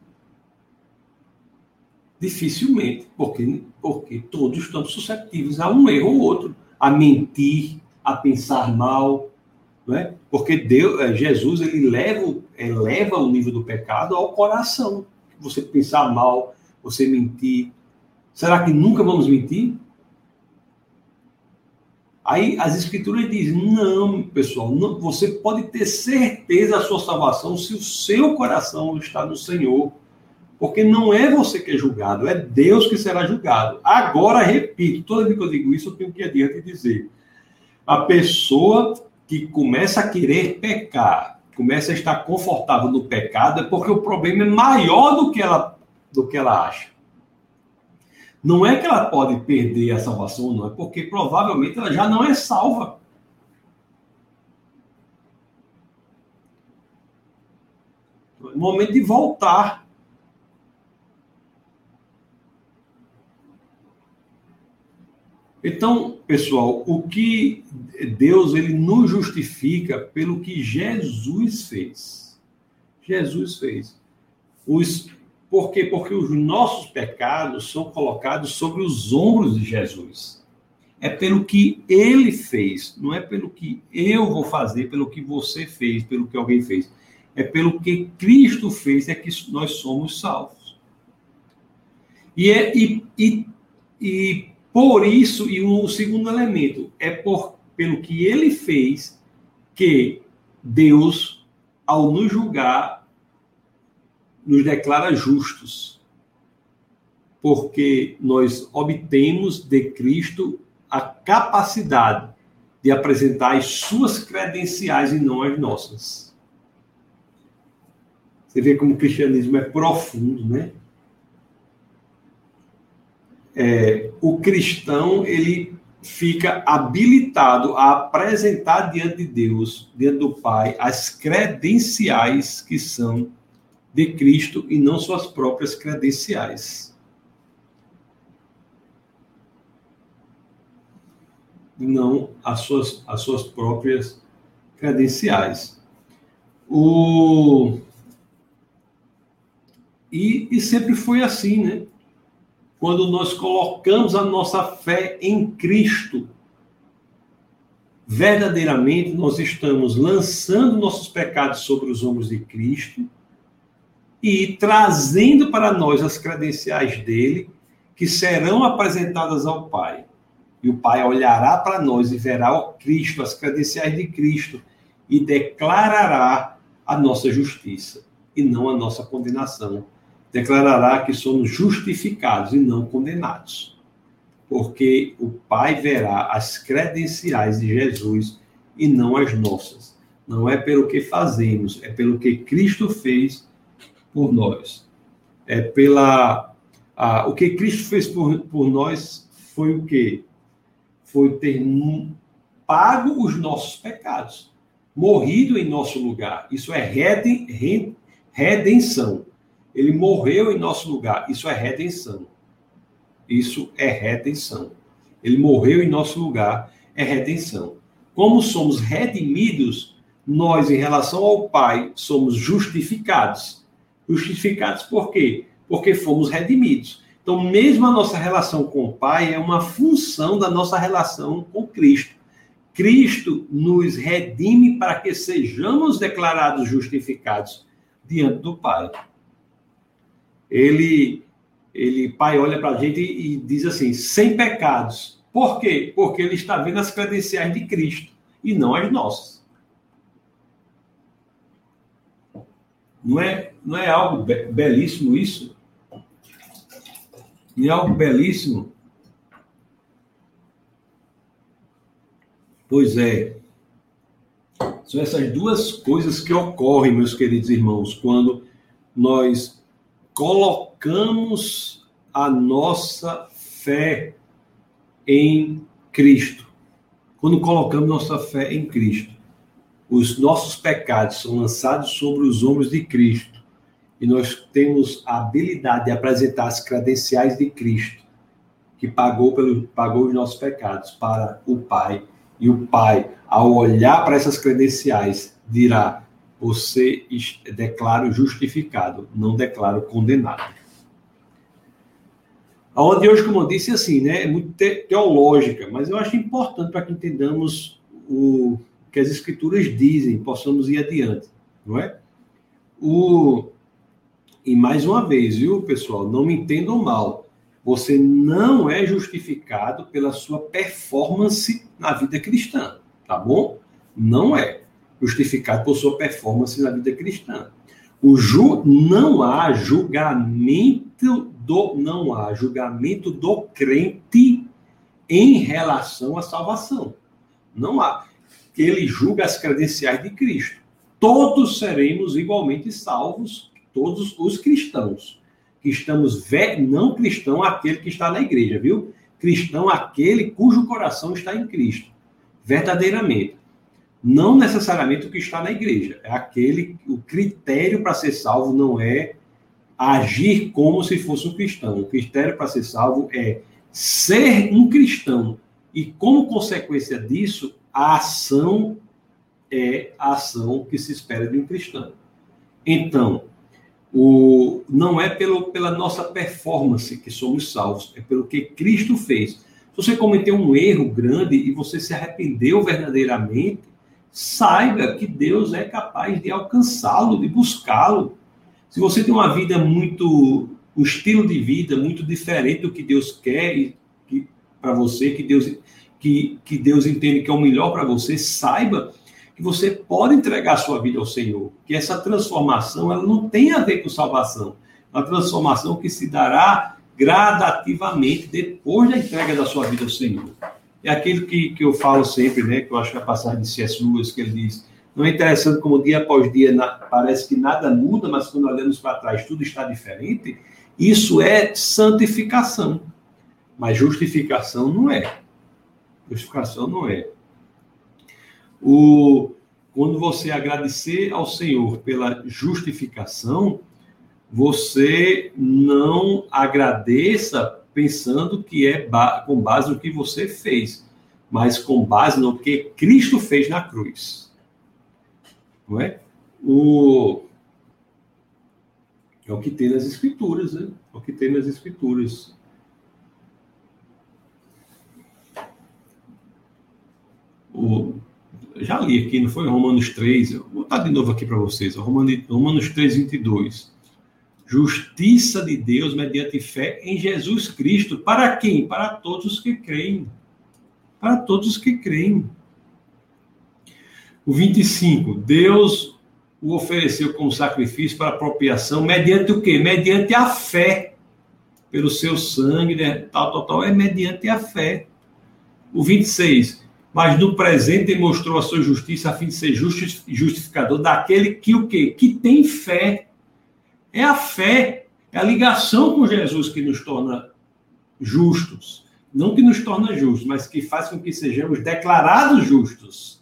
Dificilmente, porque, porque todos estamos suscetíveis a um erro ou outro, a mentir, a pensar mal, não é? Porque Deus, é, Jesus ele leva, eleva o nível do pecado ao coração. Você pensar mal, você mentir. Será que nunca vamos mentir? Aí as escrituras dizem: não, pessoal, não, você pode ter certeza da sua salvação se o seu coração está no Senhor. Porque não é você que é julgado, é Deus que será julgado. Agora, repito, toda vez que eu digo isso, eu tenho que adiante dizer. A pessoa que começa a querer pecar, começa a estar confortável no pecado, é porque o problema é maior do que ela, do que ela acha. Não é que ela pode perder a salvação, não, é porque provavelmente ela já não é salva. No momento de voltar. Então, pessoal, o que Deus ele nos justifica pelo que Jesus fez. Jesus fez. Os, por quê? Porque os nossos pecados são colocados sobre os ombros de Jesus. É pelo que ele fez, não é pelo que eu vou fazer, pelo que você fez, pelo que alguém fez. É pelo que Cristo fez é que nós somos salvos. E, é, e, e, e por isso, e o segundo elemento, é por, pelo que ele fez que Deus, ao nos julgar, nos declara justos. Porque nós obtemos de Cristo a capacidade de apresentar as suas credenciais e não as nossas. Você vê como o cristianismo é profundo, né? É, o cristão ele fica habilitado a apresentar diante de Deus, diante do Pai, as credenciais que são de Cristo e não suas próprias credenciais. Não as suas, as suas próprias credenciais. O... E, e sempre foi assim, né? Quando nós colocamos a nossa fé em Cristo, verdadeiramente nós estamos lançando nossos pecados sobre os ombros de Cristo e trazendo para nós as credenciais dele, que serão apresentadas ao Pai. E o Pai olhará para nós e verá o Cristo, as credenciais de Cristo, e declarará a nossa justiça e não a nossa condenação declarará que somos justificados e não condenados. Porque o Pai verá as credenciais de Jesus e não as nossas. Não é pelo que fazemos, é pelo que Cristo fez por nós. É pela. A, o que Cristo fez por, por nós foi o quê? Foi ter pago os nossos pecados, morrido em nosso lugar. Isso é redenção. Ele morreu em nosso lugar. Isso é redenção. Isso é redenção. Ele morreu em nosso lugar. É redenção. Como somos redimidos, nós, em relação ao Pai, somos justificados. Justificados por quê? Porque fomos redimidos. Então, mesmo a nossa relação com o Pai é uma função da nossa relação com Cristo. Cristo nos redime para que sejamos declarados justificados diante do Pai ele, ele pai olha para a gente e, e diz assim, sem pecados. Por quê? Porque ele está vendo as credenciais de Cristo e não as nossas. Não é, não é algo be belíssimo isso? Não é algo belíssimo? Pois é. São essas duas coisas que ocorrem, meus queridos irmãos, quando nós colocamos a nossa fé em Cristo. Quando colocamos nossa fé em Cristo, os nossos pecados são lançados sobre os ombros de Cristo e nós temos a habilidade de apresentar as credenciais de Cristo, que pagou, pelo, pagou os nossos pecados para o Pai. E o Pai, ao olhar para essas credenciais, dirá: Você declaro justificado, não declaro condenado. A de hoje, como eu disse, assim, né, é muito teológica, mas eu acho importante para que entendamos o que as escrituras dizem, possamos ir adiante, não é? O... E mais uma vez, viu, pessoal, não me entendam mal. Você não é justificado pela sua performance na vida cristã, tá bom? Não é justificado por sua performance na vida cristã. O ju... Não há julgamento do não há julgamento do crente em relação à salvação. Não há. Ele julga as credenciais de Cristo. Todos seremos igualmente salvos, todos os cristãos. Que estamos não cristão aquele que está na igreja, viu? Cristão aquele cujo coração está em Cristo, verdadeiramente. Não necessariamente o que está na igreja, é aquele o critério para ser salvo não é agir como se fosse um cristão. O critério para ser salvo é ser um cristão. E como consequência disso, a ação é a ação que se espera de um cristão. Então, o, não é pelo, pela nossa performance que somos salvos, é pelo que Cristo fez. Se você cometeu um erro grande e você se arrependeu verdadeiramente, saiba que Deus é capaz de alcançá-lo, de buscá-lo. Se você tem uma vida muito, um estilo de vida muito diferente do que Deus quer para você, que Deus, que, que Deus entende que é o melhor para você, saiba que você pode entregar sua vida ao Senhor. Que essa transformação ela não tem a ver com salvação. É uma transformação que se dará gradativamente depois da entrega da sua vida ao Senhor. É aquilo que, que eu falo sempre, né? Que eu acho que é a passagem de C.S. Lewis, que ele diz não é interessante como dia após dia na, parece que nada muda, mas quando olhamos para trás tudo está diferente? Isso é santificação. Mas justificação não é. Justificação não é. O, quando você agradecer ao Senhor pela justificação, você não agradeça pensando que é ba com base no que você fez, mas com base no que Cristo fez na cruz não é? O, é o que tem nas escrituras, né? É o que tem nas escrituras. O, já li aqui, não foi Romanos 3, eu vou botar de novo aqui para vocês, Romanos, Romanos 3, 22. Justiça de Deus mediante fé em Jesus Cristo. Para quem? Para todos os que creem. Para todos os que creem. O 25, Deus o ofereceu como sacrifício para apropriação, mediante o quê? Mediante a fé. Pelo seu sangue, né? tal, tal, tal, é mediante a fé. O 26, mas no presente demonstrou a sua justiça a fim de ser justificador daquele que o quê? Que tem fé. É a fé, é a ligação com Jesus que nos torna justos. Não que nos torna justos, mas que faz com que sejamos declarados justos.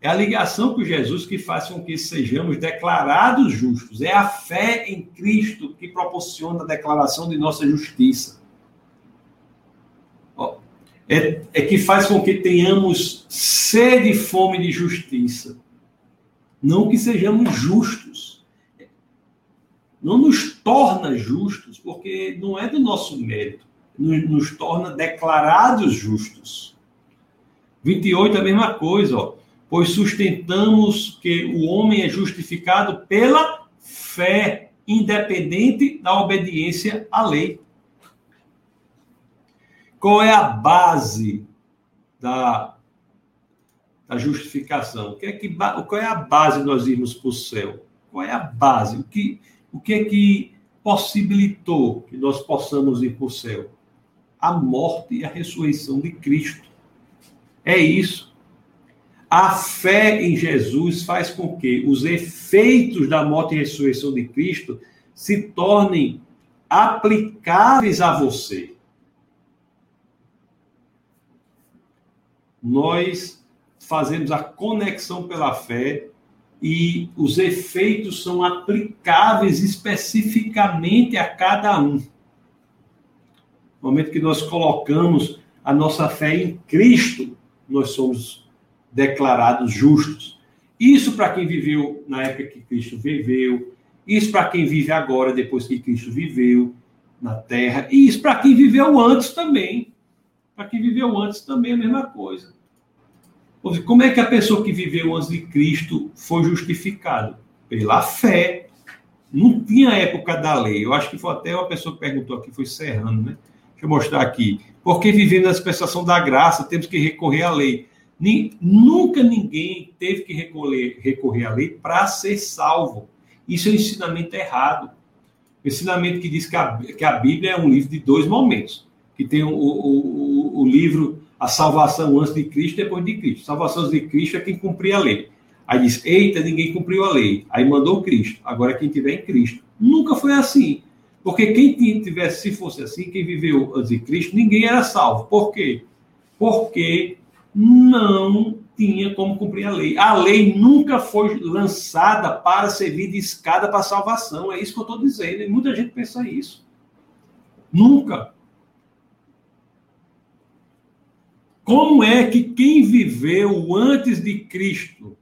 É a ligação com Jesus que faz com que sejamos declarados justos. É a fé em Cristo que proporciona a declaração de nossa justiça. É, é que faz com que tenhamos sede e fome de justiça. Não que sejamos justos. Não nos torna justos, porque não é do nosso mérito. Nos, torna declarados justos. 28 é a mesma coisa, ó pois sustentamos que o homem é justificado pela fé, independente da obediência à lei. Qual é a base da, da justificação? Que é que, qual é a base de nós irmos para o céu? Qual é a base? O que, o que é que possibilitou que nós possamos ir para o céu? A morte e a ressurreição de Cristo. É isso. A fé em Jesus faz com que os efeitos da morte e ressurreição de Cristo se tornem aplicáveis a você. Nós fazemos a conexão pela fé e os efeitos são aplicáveis especificamente a cada um. No momento que nós colocamos a nossa fé em Cristo, nós somos declarados justos. Isso para quem viveu na época que Cristo viveu, isso para quem vive agora, depois que Cristo viveu na terra, e isso para quem viveu antes também. Para quem viveu antes também é a mesma coisa. Como é que a pessoa que viveu antes de Cristo foi justificada? Pela fé. Não tinha época da lei. Eu acho que foi até uma pessoa que perguntou aqui, foi Serrano, né? Deixa eu mostrar aqui. Porque vivendo na dispensação da graça, temos que recorrer à lei. Nunca ninguém teve que recorrer, recorrer à lei para ser salvo. Isso é um ensinamento errado. O ensinamento que diz que a, que a Bíblia é um livro de dois momentos. Que tem o, o, o, livro A Salvação antes de Cristo e depois de Cristo. Salvação antes de Cristo é quem cumpria a lei. Aí diz, eita, ninguém cumpriu a lei. Aí mandou Cristo. Agora quem tiver em Cristo. Nunca foi assim. Porque quem tivesse, se fosse assim, quem viveu antes de Cristo, ninguém era salvo. Por quê? Porque não tinha como cumprir a lei. A lei nunca foi lançada para servir de escada para salvação. É isso que eu estou dizendo. E muita gente pensa isso. Nunca. Como é que quem viveu antes de Cristo,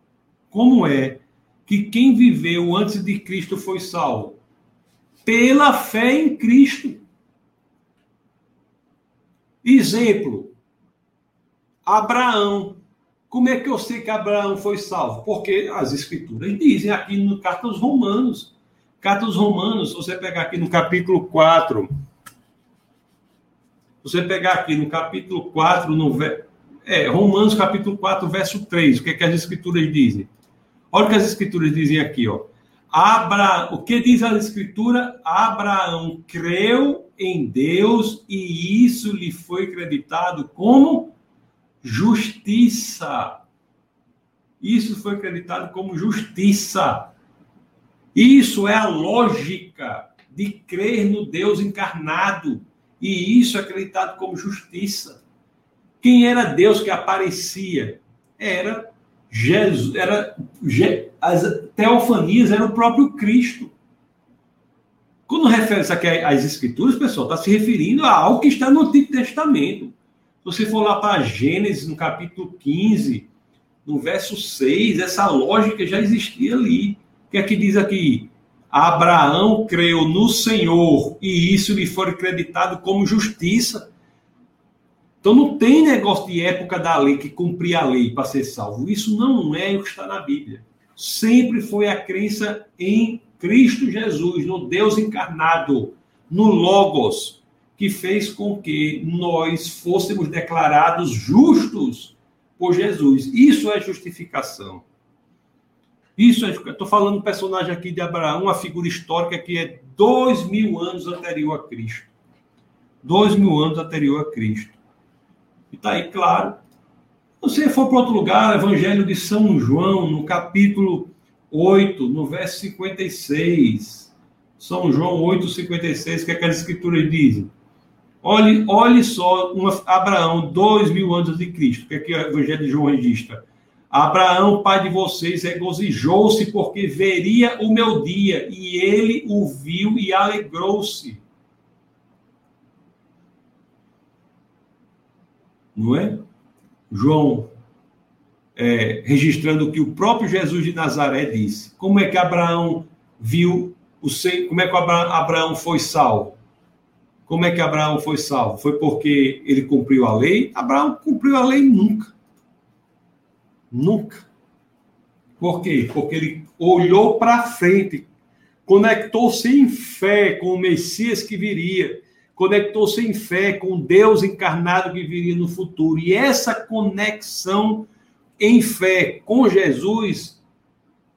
como é que quem viveu antes de Cristo foi salvo? Pela fé em Cristo. Exemplo: Abraão. Como é que eu sei que Abraão foi salvo? Porque as escrituras dizem aqui no Carta aos Romanos. Carta aos Romanos, se você pegar aqui no capítulo 4, você pegar aqui no capítulo 4, no, é, Romanos capítulo 4, verso 3, o que, é que as escrituras dizem? Olha o que as escrituras dizem aqui, ó. Abra... O que diz a escritura? Abraão creu em Deus e isso lhe foi acreditado como justiça. Isso foi acreditado como justiça. Isso é a lógica de crer no Deus encarnado. E isso é acreditado como justiça. Quem era Deus que aparecia? Era Jesus, era as teofanias era o próprio Cristo. Quando refere-se aqui às escrituras, pessoal, está se referindo a algo que está no Antigo Testamento você for lá para Gênesis, no capítulo 15, no verso 6, essa lógica já existia ali. O que é que diz aqui? Abraão creu no Senhor e isso lhe foi acreditado como justiça. Então não tem negócio de época da lei que cumprir a lei para ser salvo. Isso não é o que está na Bíblia. Sempre foi a crença em Cristo Jesus, no Deus encarnado, no Logos que fez com que nós fôssemos declarados justos por Jesus. Isso é justificação. Isso é. Estou falando do personagem aqui de Abraão, uma figura histórica que é dois mil anos anterior a Cristo. Dois mil anos anterior a Cristo. E está aí, claro. Se você for para outro lugar, Evangelho de São João, no capítulo 8, no verso 56. São João 8, 56, que é que as escrituras dizem? Olhe, olhe só uma, Abraão, dois mil anos de Cristo, que aqui o Evangelho de João registra. Abraão, pai de vocês, regozijou-se porque veria o meu dia, e ele o viu e alegrou-se. Não é? João, é, registrando o que o próprio Jesus de Nazaré disse. Como é que Abraão viu o como é que Abraão foi salvo? Como é que Abraão foi salvo? Foi porque ele cumpriu a lei? Abraão cumpriu a lei nunca. Nunca. Por quê? Porque ele olhou para frente, conectou-se em fé com o Messias que viria, conectou-se em fé com Deus encarnado que viria no futuro. E essa conexão em fé com Jesus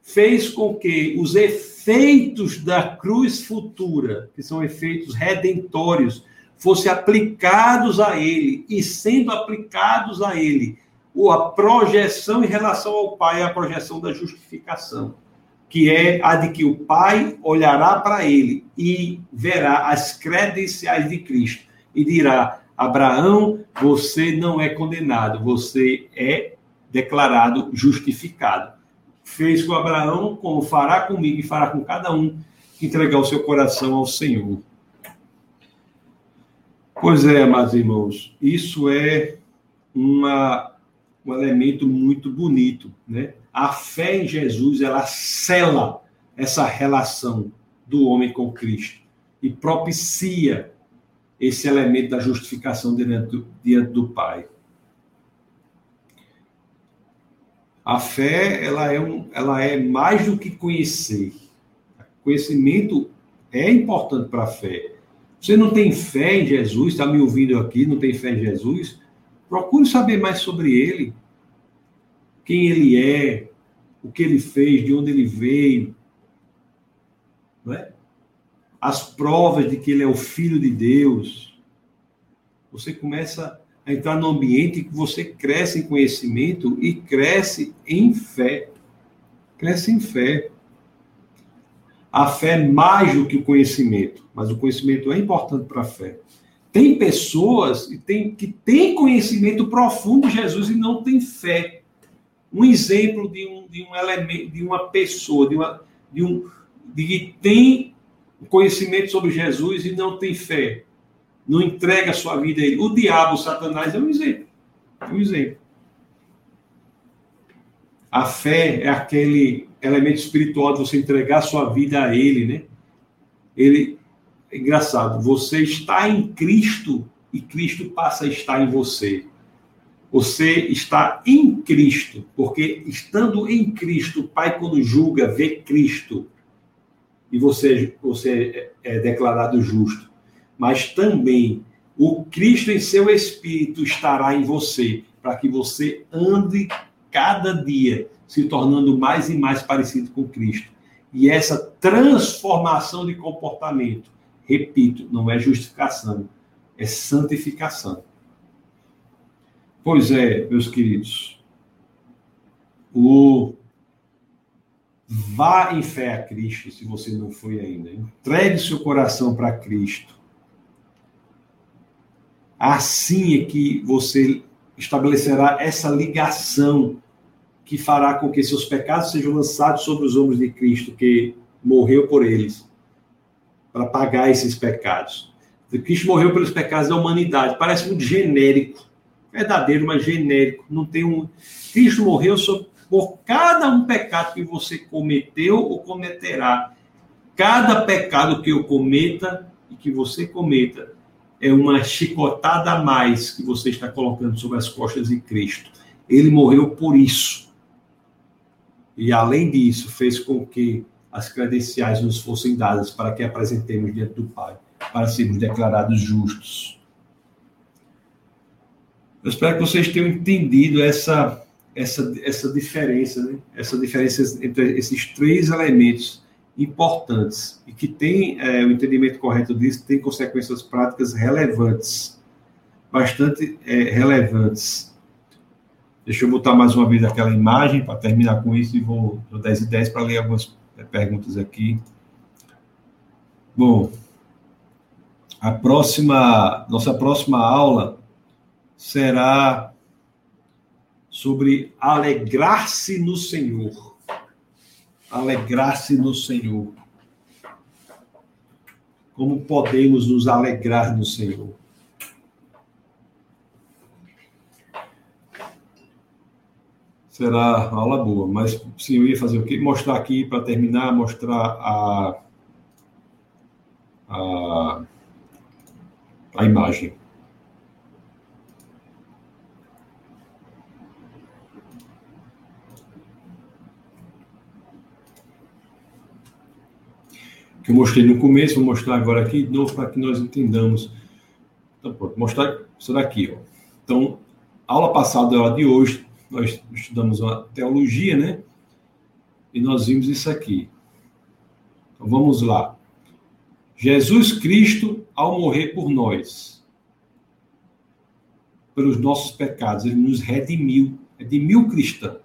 fez com que os efeitos da cruz futura, que são efeitos redentórios, fossem aplicados a ele, e sendo aplicados a ele, ou a projeção em relação ao Pai, a projeção da justificação, que é a de que o Pai olhará para ele e verá as credenciais de Cristo e dirá: Abraão, você não é condenado, você é declarado justificado. Fez com Abraão, como fará comigo e fará com cada um que entregar o seu coração ao Senhor. Pois é, amados irmãos, isso é uma, um elemento muito bonito, né? A fé em Jesus, ela cela essa relação do homem com Cristo e propicia esse elemento da justificação diante do, diante do Pai. A fé, ela é, um, ela é mais do que conhecer. Conhecimento é importante para a fé. Você não tem fé em Jesus, está me ouvindo aqui, não tem fé em Jesus? Procure saber mais sobre ele. Quem ele é, o que ele fez, de onde ele veio. Não é? As provas de que ele é o Filho de Deus. Você começa a entrar no ambiente que você cresce em conhecimento e cresce em fé. Cresce em fé. A fé é mais do que o conhecimento, mas o conhecimento é importante para a fé. Tem pessoas que têm, que têm conhecimento profundo de Jesus e não têm fé. Um exemplo de um, de um elemento, de uma pessoa, de, uma, de um de que tem conhecimento sobre Jesus e não tem fé não entrega sua vida a ele. O diabo, o Satanás, é um exemplo. É um exemplo. A fé é aquele elemento espiritual de você entregar sua vida a ele, né? Ele, é engraçado, você está em Cristo e Cristo passa a estar em você. Você está em Cristo, porque estando em Cristo, o Pai, quando julga, vê Cristo. E você, você é declarado justo mas também o Cristo em seu espírito estará em você, para que você ande cada dia se tornando mais e mais parecido com Cristo. E essa transformação de comportamento, repito, não é justificação, é santificação. Pois é, meus queridos, o vá em fé a Cristo, se você não foi ainda. Entregue seu coração para Cristo. Assim é que você estabelecerá essa ligação que fará com que seus pecados sejam lançados sobre os ombros de Cristo, que morreu por eles, para pagar esses pecados. Cristo morreu pelos pecados da humanidade. Parece muito genérico, verdadeiro, mas genérico. Não tem um. Cristo morreu por cada um pecado que você cometeu ou cometerá. Cada pecado que eu cometa e que você cometa é uma chicotada a mais que você está colocando sobre as costas de Cristo. Ele morreu por isso. E além disso, fez com que as credenciais nos fossem dadas para que apresentemos diante do Pai, para sermos declarados justos. Eu espero que vocês tenham entendido essa essa essa diferença, né? Essa diferença entre esses três elementos importantes e que tem é, o entendimento correto disso, tem consequências práticas relevantes, bastante é, relevantes. Deixa eu botar mais uma vez aquela imagem para terminar com isso e vou do 10 e 10 para ler algumas perguntas aqui. Bom, a próxima, nossa próxima aula será sobre alegrar-se no Senhor alegrar-se no Senhor. Como podemos nos alegrar no Senhor? Será aula boa, mas sim, eu ia fazer o quê? Mostrar aqui para terminar, mostrar a, a, a imagem. que eu mostrei no começo, vou mostrar agora aqui de novo para que nós entendamos. Então, pronto, mostrar isso daqui. Ó. Então, aula passada, aula de hoje, nós estudamos a teologia, né? E nós vimos isso aqui. Então vamos lá. Jesus Cristo, ao morrer por nós, pelos nossos pecados, ele nos redimiu, redimiu o cristão.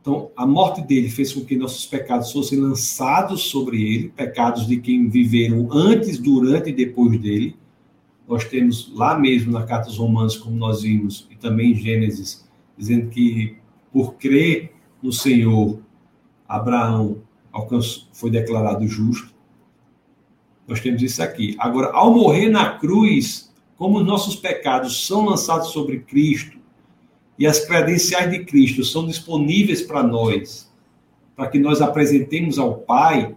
Então, a morte dele fez com que nossos pecados fossem lançados sobre ele, pecados de quem viveram antes, durante e depois dele. Nós temos lá mesmo na Carta dos Romanos, como nós vimos, e também em Gênesis, dizendo que por crer no Senhor, Abraão alcançou, foi declarado justo. Nós temos isso aqui. Agora, ao morrer na cruz, como nossos pecados são lançados sobre Cristo, e as credenciais de Cristo são disponíveis para nós, para que nós apresentemos ao Pai,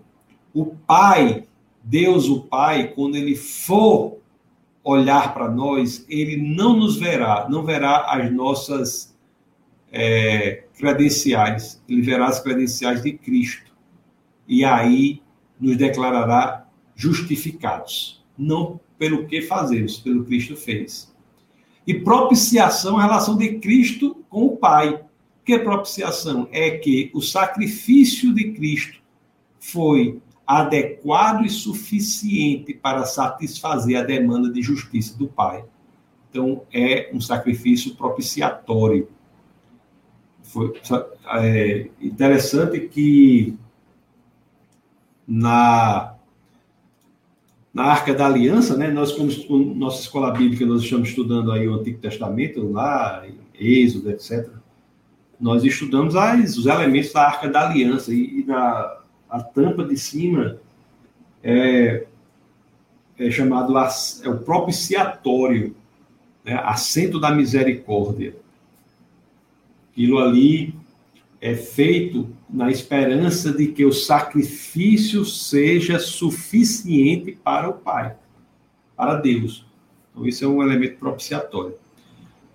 o Pai, Deus o Pai, quando ele for olhar para nós, ele não nos verá, não verá as nossas é, credenciais, ele verá as credenciais de Cristo. E aí nos declarará justificados, não pelo que fazemos, pelo Cristo fez. E propiciação a relação de Cristo com o Pai. O que é propiciação? É que o sacrifício de Cristo foi adequado e suficiente para satisfazer a demanda de justiça do Pai. Então, é um sacrifício propiciatório. Foi é, interessante que na na Arca da Aliança, né? Nós, como nossa escola bíblica, nós estamos estudando aí o Antigo Testamento, lá, Êxodo, etc. Nós estudamos as, os elementos da Arca da Aliança e, e na a tampa de cima é, é chamado é o propiciatório, né? assento da misericórdia. Aquilo ali é feito na esperança de que o sacrifício seja suficiente para o Pai, para Deus. Então, isso é um elemento propiciatório.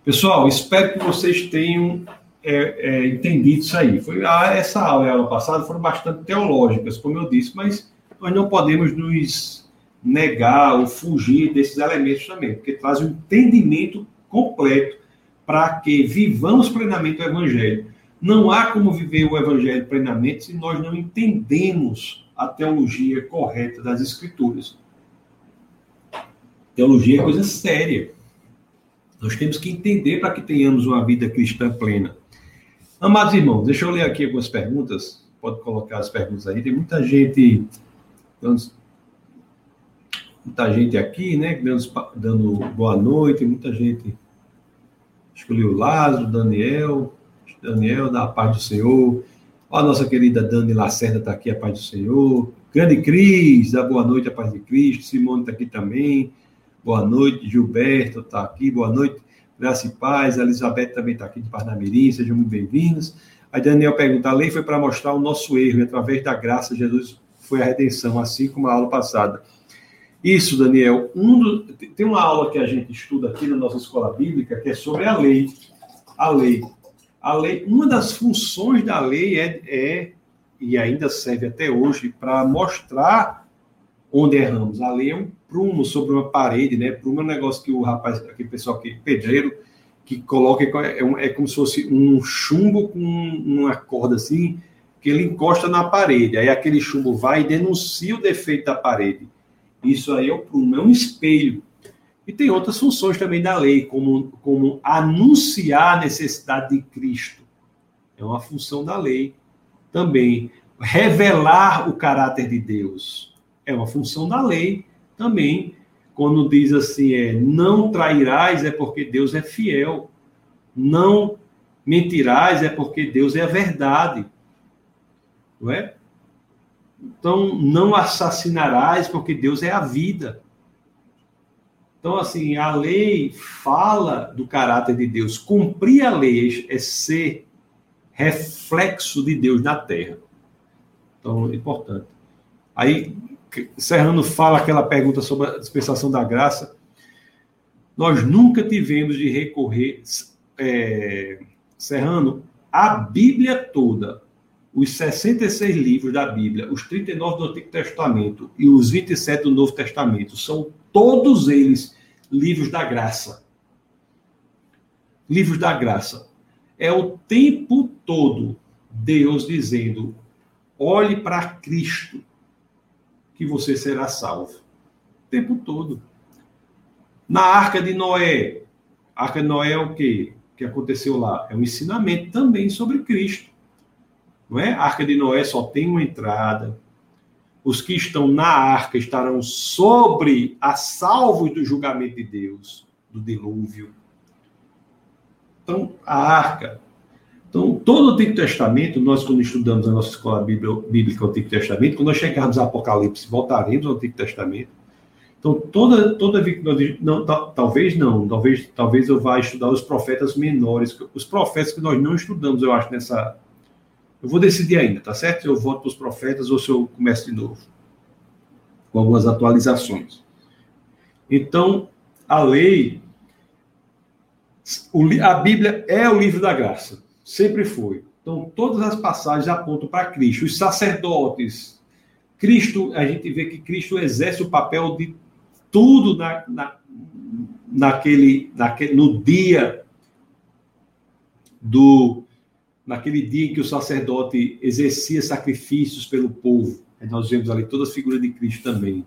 Pessoal, espero que vocês tenham é, é, entendido isso aí. Foi, ah, essa aula e a aula passada foram bastante teológicas, como eu disse, mas nós não podemos nos negar ou fugir desses elementos também, porque traz um entendimento completo para que vivamos plenamente o Evangelho não há como viver o evangelho plenamente se nós não entendemos a teologia correta das escrituras. Teologia é coisa séria. Nós temos que entender para que tenhamos uma vida cristã plena. Amados irmãos, deixa eu ler aqui algumas perguntas. Pode colocar as perguntas aí. Tem muita gente muita gente aqui, né, dando, dando boa noite, muita gente. Escolheu Lázaro, Daniel, Daniel, da paz do Senhor. a nossa querida Dani Lacerda está aqui, a paz do Senhor. Grande Cris, da boa noite, a paz de Cristo. Simone está aqui também. Boa noite. Gilberto está aqui, boa noite. Graça e paz. A Elizabeth também está aqui de Parnamirim, sejam muito bem-vindos. Aí Daniel pergunta: a lei foi para mostrar o nosso erro, e através da graça, Jesus foi a redenção, assim como a aula passada. Isso, Daniel. Um do... Tem uma aula que a gente estuda aqui na nossa escola bíblica que é sobre a lei. A lei a lei, uma das funções da lei é, é e ainda serve até hoje para mostrar onde erramos. A lei é um prumo sobre uma parede, né? Prumo é um negócio que o rapaz, aquele pessoal que pedreiro, que coloca é, um, é como se fosse um chumbo com uma corda assim, que ele encosta na parede. Aí aquele chumbo vai e denuncia o defeito da parede. Isso aí é o prumo, é um espelho. E tem outras funções também da lei, como, como anunciar a necessidade de Cristo. É uma função da lei também. Revelar o caráter de Deus. É uma função da lei também. Quando diz assim, é não trairás, é porque Deus é fiel. Não mentirás, é porque Deus é a verdade. Não é? Então, não assassinarás, porque Deus é a vida. Então, assim, a lei fala do caráter de Deus. Cumprir a lei é ser reflexo de Deus na terra. Então, é importante. Aí, Serrano fala aquela pergunta sobre a dispensação da graça. Nós nunca tivemos de recorrer, é, Serrano, a Bíblia toda, os 66 livros da Bíblia, os 39 do Antigo Testamento e os 27 do Novo Testamento, são todos eles livros da graça. Livros da graça. É o tempo todo Deus dizendo: olhe para Cristo, que você será salvo. O tempo todo. Na arca de Noé, a arca de Noé é o quê? O que aconteceu lá? É um ensinamento também sobre Cristo. Não é? A arca de Noé só tem uma entrada. Os que estão na arca estarão sobre a salvo do julgamento de Deus, do dilúvio. Então, a arca. Então, todo o Antigo Testamento, nós, quando estudamos a nossa escola bíblica, o Antigo Testamento, quando nós chegarmos ao Apocalipse, voltaremos ao Antigo Testamento. Então, toda, toda vez que nós. Não, talvez não, talvez, talvez eu vá estudar os profetas menores, os profetas que nós não estudamos, eu acho, nessa. Eu vou decidir ainda, tá certo? Se eu volto para os profetas ou se eu começo de novo. Com algumas atualizações. Então, a lei a Bíblia é o livro da graça, sempre foi. Então, todas as passagens apontam para Cristo. Os sacerdotes, Cristo, a gente vê que Cristo exerce o papel de tudo na, na, naquele, naquele, no dia do naquele dia em que o sacerdote exercia sacrifícios pelo povo. Nós vemos ali todas as figuras de Cristo também.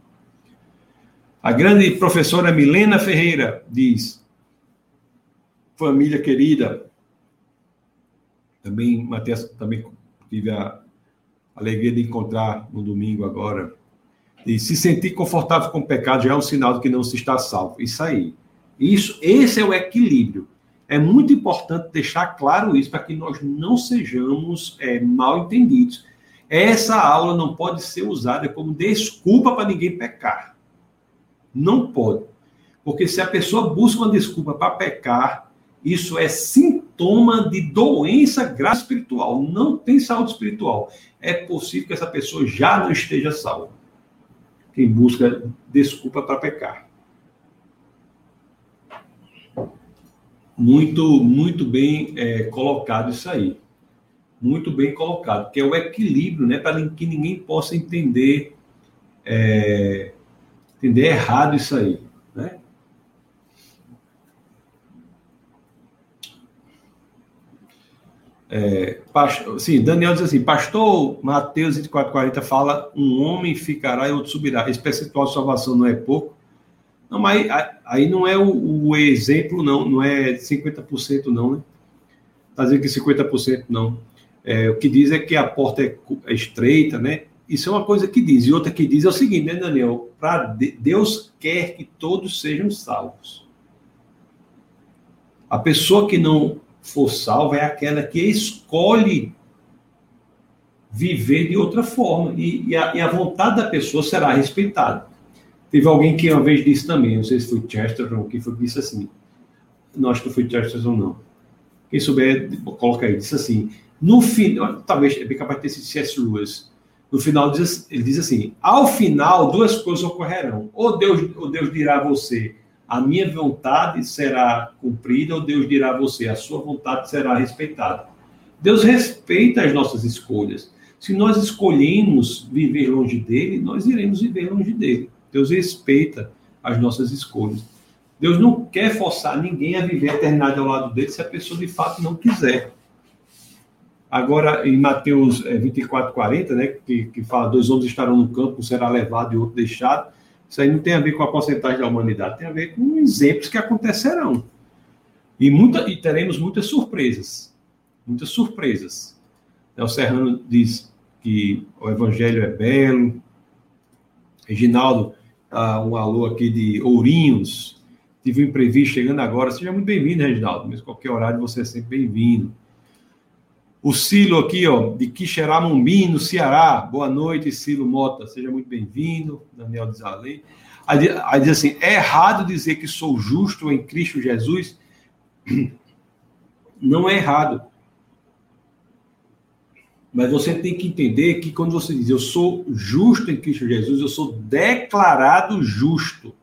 A grande professora Milena Ferreira diz: família querida. Também, Mateus, também tive a alegria de encontrar no domingo agora. E se sentir confortável com o pecado já é um sinal de que não se está salvo. Isso aí. Isso, esse é o equilíbrio. É muito importante deixar claro isso para que nós não sejamos é, mal entendidos. Essa aula não pode ser usada como desculpa para ninguém pecar. Não pode. Porque se a pessoa busca uma desculpa para pecar, isso é sintoma de doença grave espiritual. Não tem saúde espiritual. É possível que essa pessoa já não esteja salva. Quem busca desculpa para pecar. Muito, muito bem é, colocado isso aí. Muito bem colocado, que é o equilíbrio, né, para que ninguém possa entender, é, entender errado isso aí. É, pastor, sim, Daniel diz assim: Pastor Mateus 24,40 fala: um homem ficará e outro subirá. Esse percentual de salvação não é pouco. Não, mas aí, não é o, o, exemplo, não, não é 50%, não, né? Está dizendo que 50% não. É, o que diz é que a porta é, é, estreita, né? Isso é uma coisa que diz. E outra que diz é o seguinte, né, Daniel? Pra de, Deus quer que todos sejam salvos. A pessoa que não for salva é aquela que escolhe viver de outra forma. E, e, a, e, a, vontade da pessoa será respeitada. Teve alguém que uma vez disse também, não sei se foi Chesterton, que foi disse assim, não acho que foi Chesterton não. Quem souber, coloca aí, disse assim, no final, talvez, é bem capaz de ter sido C.S. Lewis, no final ele diz assim, ao final duas coisas ocorrerão, ou Deus, ou Deus dirá a você, a minha vontade será cumprida ou Deus dirá a você, a sua vontade será respeitada. Deus respeita as nossas escolhas. Se nós escolhemos viver longe dele, nós iremos viver longe dele. Deus respeita as nossas escolhas. Deus não quer forçar ninguém a viver a eternidade ao lado dele se a pessoa de fato não quiser. Agora, em Mateus 24, eh, 40, né, que, que fala: dois homens estarão no campo, um será levado e outro deixado. Isso aí não tem a ver com a porcentagem da humanidade, tem a ver com exemplos que acontecerão. E, muita, e teremos muitas surpresas. Muitas surpresas. O Serrano diz que o evangelho é belo. Reginaldo, tá um alô aqui de Ourinhos. Tive um imprevisto chegando agora. Seja muito bem-vindo, Reginaldo. Mas qualquer horário você é sempre bem-vindo. O Silo aqui, ó, de Quixeramobim, no Ceará. Boa noite, Silo Mota. Seja muito bem-vindo. Daniel Desalém. Aí, aí diz assim: é errado dizer que sou justo em Cristo Jesus? (clears throat) Não é errado. Mas você tem que entender que quando você diz eu sou justo em Cristo Jesus, eu sou declarado justo.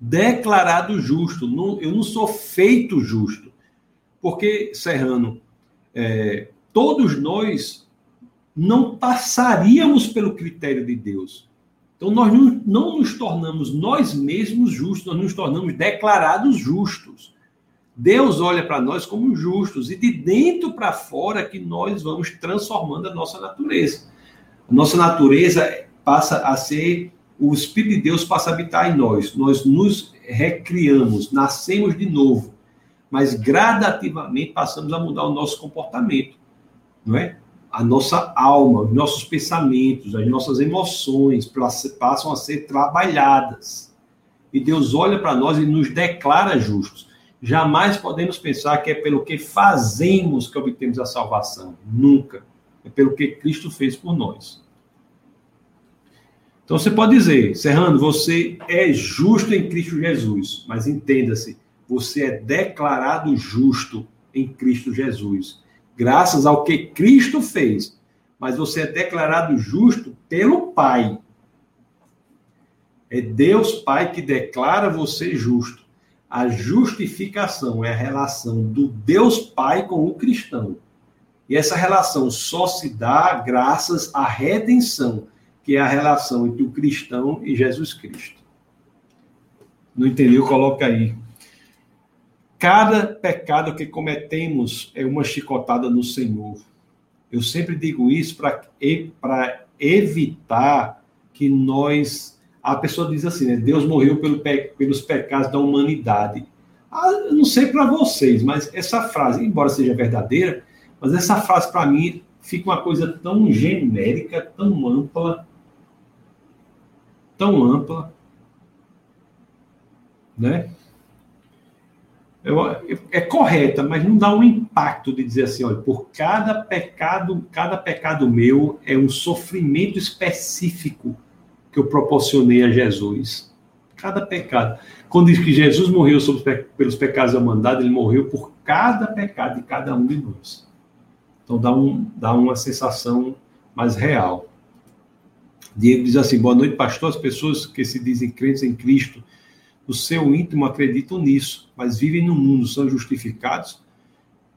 Declarado justo. Não, eu não sou feito justo. Porque, Serrano, é, todos nós não passaríamos pelo critério de Deus. Então, nós não, não nos tornamos nós mesmos justos, nós nos tornamos declarados justos. Deus olha para nós como justos e de dentro para fora que nós vamos transformando a nossa natureza. A nossa natureza passa a ser o Espírito de Deus passa a habitar em nós. Nós nos recriamos, nascemos de novo, mas gradativamente passamos a mudar o nosso comportamento, não é? A nossa alma, os nossos pensamentos, as nossas emoções passam a ser trabalhadas. E Deus olha para nós e nos declara justos. Jamais podemos pensar que é pelo que fazemos que obtemos a salvação. Nunca. É pelo que Cristo fez por nós. Então você pode dizer, Serrano, você é justo em Cristo Jesus, mas entenda-se, você é declarado justo em Cristo Jesus, graças ao que Cristo fez. Mas você é declarado justo pelo Pai. É Deus Pai que declara você justo. A justificação é a relação do Deus Pai com o cristão. E essa relação só se dá graças à redenção, que é a relação entre o cristão e Jesus Cristo. Não entendeu? Coloca aí. Cada pecado que cometemos é uma chicotada no Senhor. Eu sempre digo isso para evitar que nós a pessoa diz assim, né? Deus morreu pelo pe... pelos pecados da humanidade. Ah, não sei para vocês, mas essa frase, embora seja verdadeira, mas essa frase para mim fica uma coisa tão genérica, tão ampla, tão ampla, né? É correta, mas não dá um impacto de dizer assim, olha, por cada pecado, cada pecado meu é um sofrimento específico que eu proporcionei a Jesus. Cada pecado. Quando diz que Jesus morreu pelos pecados da humanidade, ele morreu por cada pecado de cada um de nós. Então dá, um, dá uma sensação mais real. Diego diz assim: boa noite, pastor. As pessoas que se dizem crentes em Cristo, no seu íntimo acreditam nisso, mas vivem no mundo, são justificados.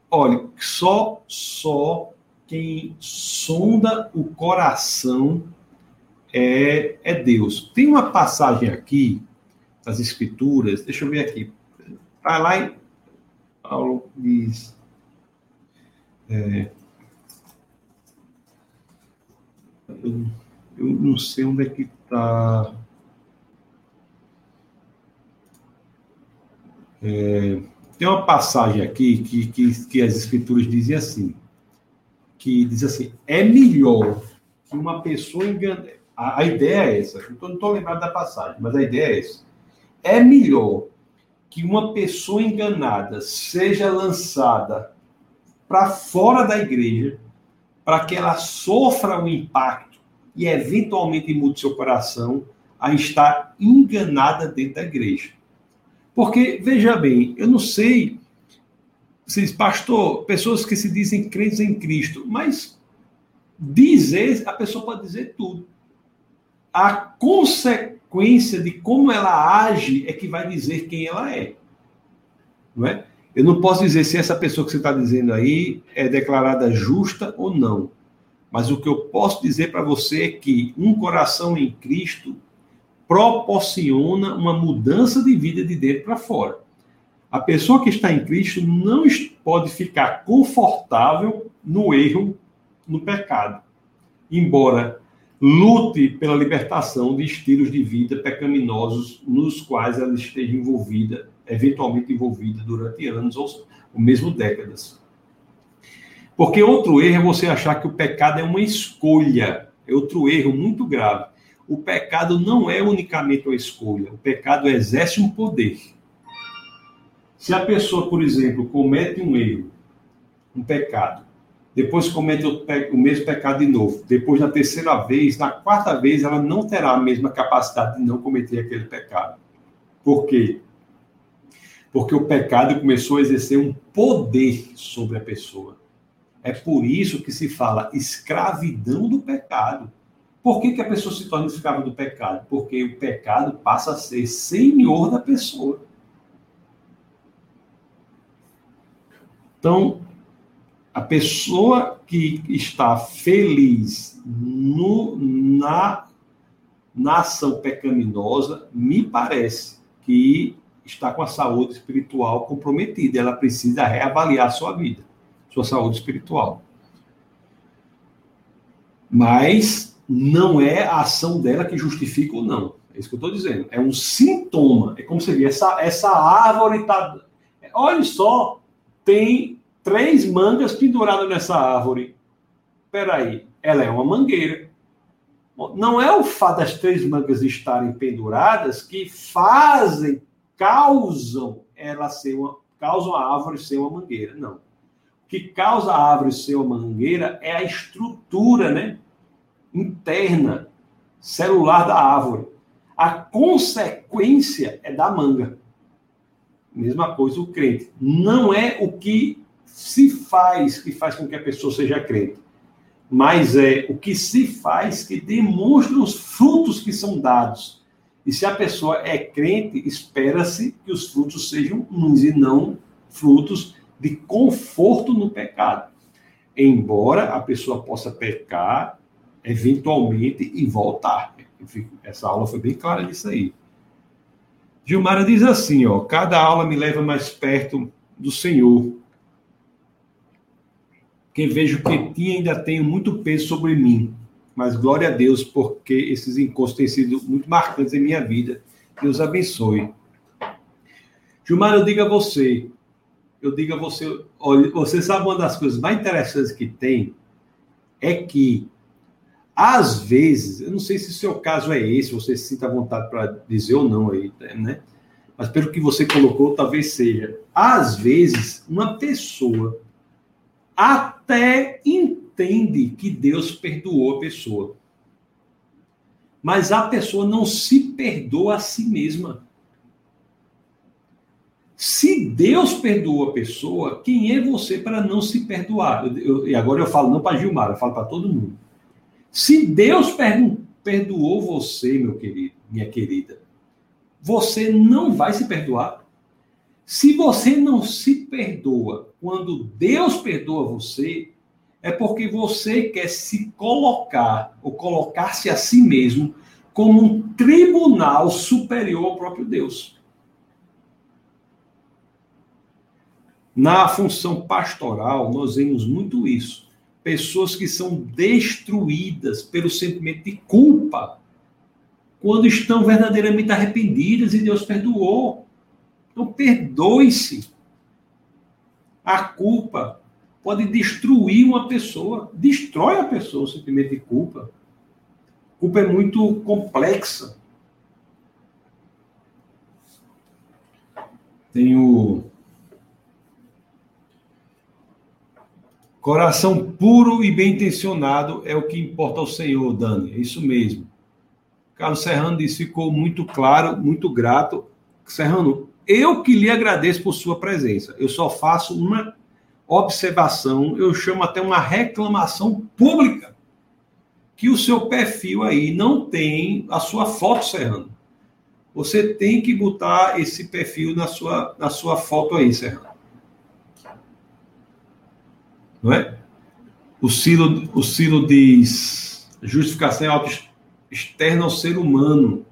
Olha, só, só quem sonda o coração é, é Deus. Tem uma passagem aqui das Escrituras, deixa eu ver aqui. Está lá em. Paulo diz. É, eu, eu não sei onde é que está. É, tem uma passagem aqui que, que, que as escrituras dizem assim, que diz assim, é melhor que uma pessoa engane, a, a ideia é essa. Eu não estou lembrado da passagem, mas a ideia é essa. É melhor que uma pessoa enganada seja lançada para fora da igreja, para que ela sofra o um impacto e eventualmente mude seu coração a estar enganada dentro da igreja. Porque, veja bem, eu não sei, vocês, pastor, pessoas que se dizem crentes em Cristo, mas dizer, a pessoa pode dizer tudo a consequência de como ela age é que vai dizer quem ela é. Não é? Eu não posso dizer se essa pessoa que você está dizendo aí é declarada justa ou não. Mas o que eu posso dizer para você é que um coração em Cristo proporciona uma mudança de vida de dentro para fora. A pessoa que está em Cristo não pode ficar confortável no erro, no pecado. Embora lute pela libertação de estilos de vida pecaminosos nos quais ela esteja envolvida, eventualmente envolvida durante anos ou, mesmo décadas. Porque outro erro é você achar que o pecado é uma escolha. É outro erro muito grave. O pecado não é unicamente uma escolha. O pecado exerce um poder. Se a pessoa, por exemplo, comete um erro, um pecado, depois comete o, o, mesmo pecado de novo. Depois, na terceira vez, na quarta vez, ela não terá a mesma capacidade de não cometer aquele pecado. Por quê? Porque o pecado começou a exercer um poder sobre a pessoa. É por isso que se fala escravidão do pecado. Por que, que a pessoa se torna escrava do pecado? Porque o pecado passa a ser senhor da pessoa. Então, a pessoa que está feliz no, na, na ação pecaminosa, me parece que está com a saúde espiritual comprometida. Ela precisa reavaliar sua vida, sua saúde espiritual. Mas não é a ação dela que justifica ou não. É isso que eu estou dizendo. É um sintoma. É como você vê, essa, essa árvore está. Olha só, tem três mangas penduradas nessa árvore. Espera aí, ela é uma mangueira. Não é o fato das três mangas estarem penduradas que fazem, causam ela ser uma, causam a árvore ser uma mangueira. Não. O que causa a árvore ser uma mangueira é a estrutura, né? Interna, celular da árvore. A consequência é da manga. Mesma coisa o crente. Não é o que se faz que faz com que a pessoa seja crente mas é o que se faz que demonstra os frutos que são dados. E se a pessoa é crente, espera-se que os frutos sejam uns e não frutos de conforto no pecado. Embora a pessoa possa pecar eventualmente e voltar. Essa aula foi bem clara nisso aí. Gilmara diz assim, ó, cada aula me leva mais perto do Senhor que vejo que tinha ainda tenho muito peso sobre mim. Mas glória a Deus, porque esses encontros têm sido muito marcantes em minha vida. Deus abençoe. Gilmar, eu digo a você, eu digo a você, olha, você sabe uma das coisas mais interessantes que tem é que às vezes, eu não sei se o seu caso é esse, você se sinta à vontade para dizer ou não aí, né? Mas pelo que você colocou, talvez seja. Às vezes, uma pessoa até entende que Deus perdoou a pessoa. Mas a pessoa não se perdoa a si mesma. Se Deus perdoou a pessoa, quem é você para não se perdoar? Eu, eu, e agora eu falo não para Gilmar, eu falo para todo mundo. Se Deus perdoou você, meu querido, minha querida, você não vai se perdoar? Se você não se perdoa quando Deus perdoa você, é porque você quer se colocar ou colocar-se a si mesmo como um tribunal superior ao próprio Deus. Na função pastoral, nós vemos muito isso. Pessoas que são destruídas pelo sentimento de culpa, quando estão verdadeiramente arrependidas e Deus perdoou. Então, perdoe-se. A culpa pode destruir uma pessoa, destrói a pessoa o sentimento de culpa. A culpa é muito complexa. Tenho coração puro e bem intencionado é o que importa ao Senhor, Dani. É isso mesmo. Carlos Serrano disse, ficou muito claro, muito grato. Serrano, eu que lhe agradeço por sua presença. Eu só faço uma observação, eu chamo até uma reclamação pública, que o seu perfil aí não tem a sua foto Serrano. Você tem que botar esse perfil na sua, na sua foto aí, Serrano. Não é? O Silo, o Silo diz: justificação é externa ao ser humano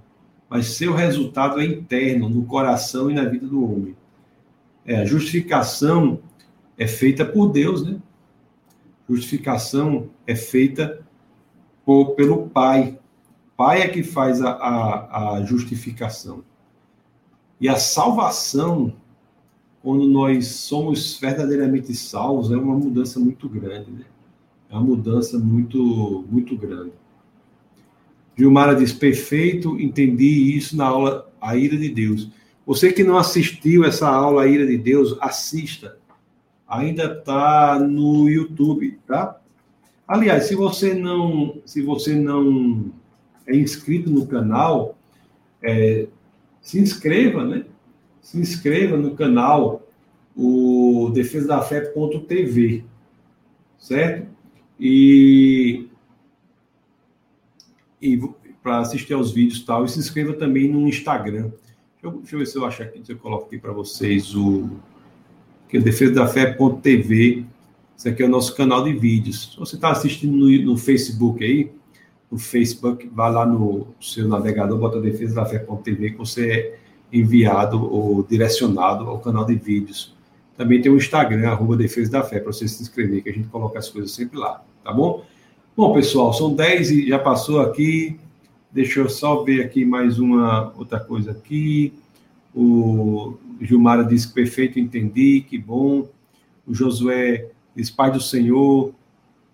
mas seu resultado é interno, no coração e na vida do homem. É, a justificação é feita por Deus, né? Justificação é feita por, pelo Pai. Pai é que faz a, a, a justificação. E a salvação, quando nós somos verdadeiramente salvos, é uma mudança muito grande, né? É uma mudança muito, muito grande. Gilmara diz: perfeito, entendi isso na aula A Ira de Deus. Você que não assistiu essa aula A Ira de Deus, assista. Ainda está no YouTube, tá? Aliás, se você não, se você não é inscrito no canal, é, se inscreva, né? Se inscreva no canal o defesa da fé.tv, certo? E e para assistir aos vídeos e tal. E se inscreva também no Instagram. Deixa eu, deixa eu ver se eu acho aqui, se eu coloco aqui para vocês o que é defesa da fé.tv. Esse aqui é o nosso canal de vídeos. Se você está assistindo no, no, Facebook aí, no Facebook, vá lá no seu navegador, bota defesa da fé.tv, que você enviado ou direcionado ao canal de vídeos. Também tem o Instagram, arroba Defesa da Fé, para você se inscrever, que a gente coloca as coisas sempre lá, tá bom? Bom, pessoal, são 10 e já passou aqui. Deixa eu só ver aqui mais uma outra coisa aqui. O Gilmara disse que perfeito, entendi, que bom. O Josué diz, Pai do Senhor,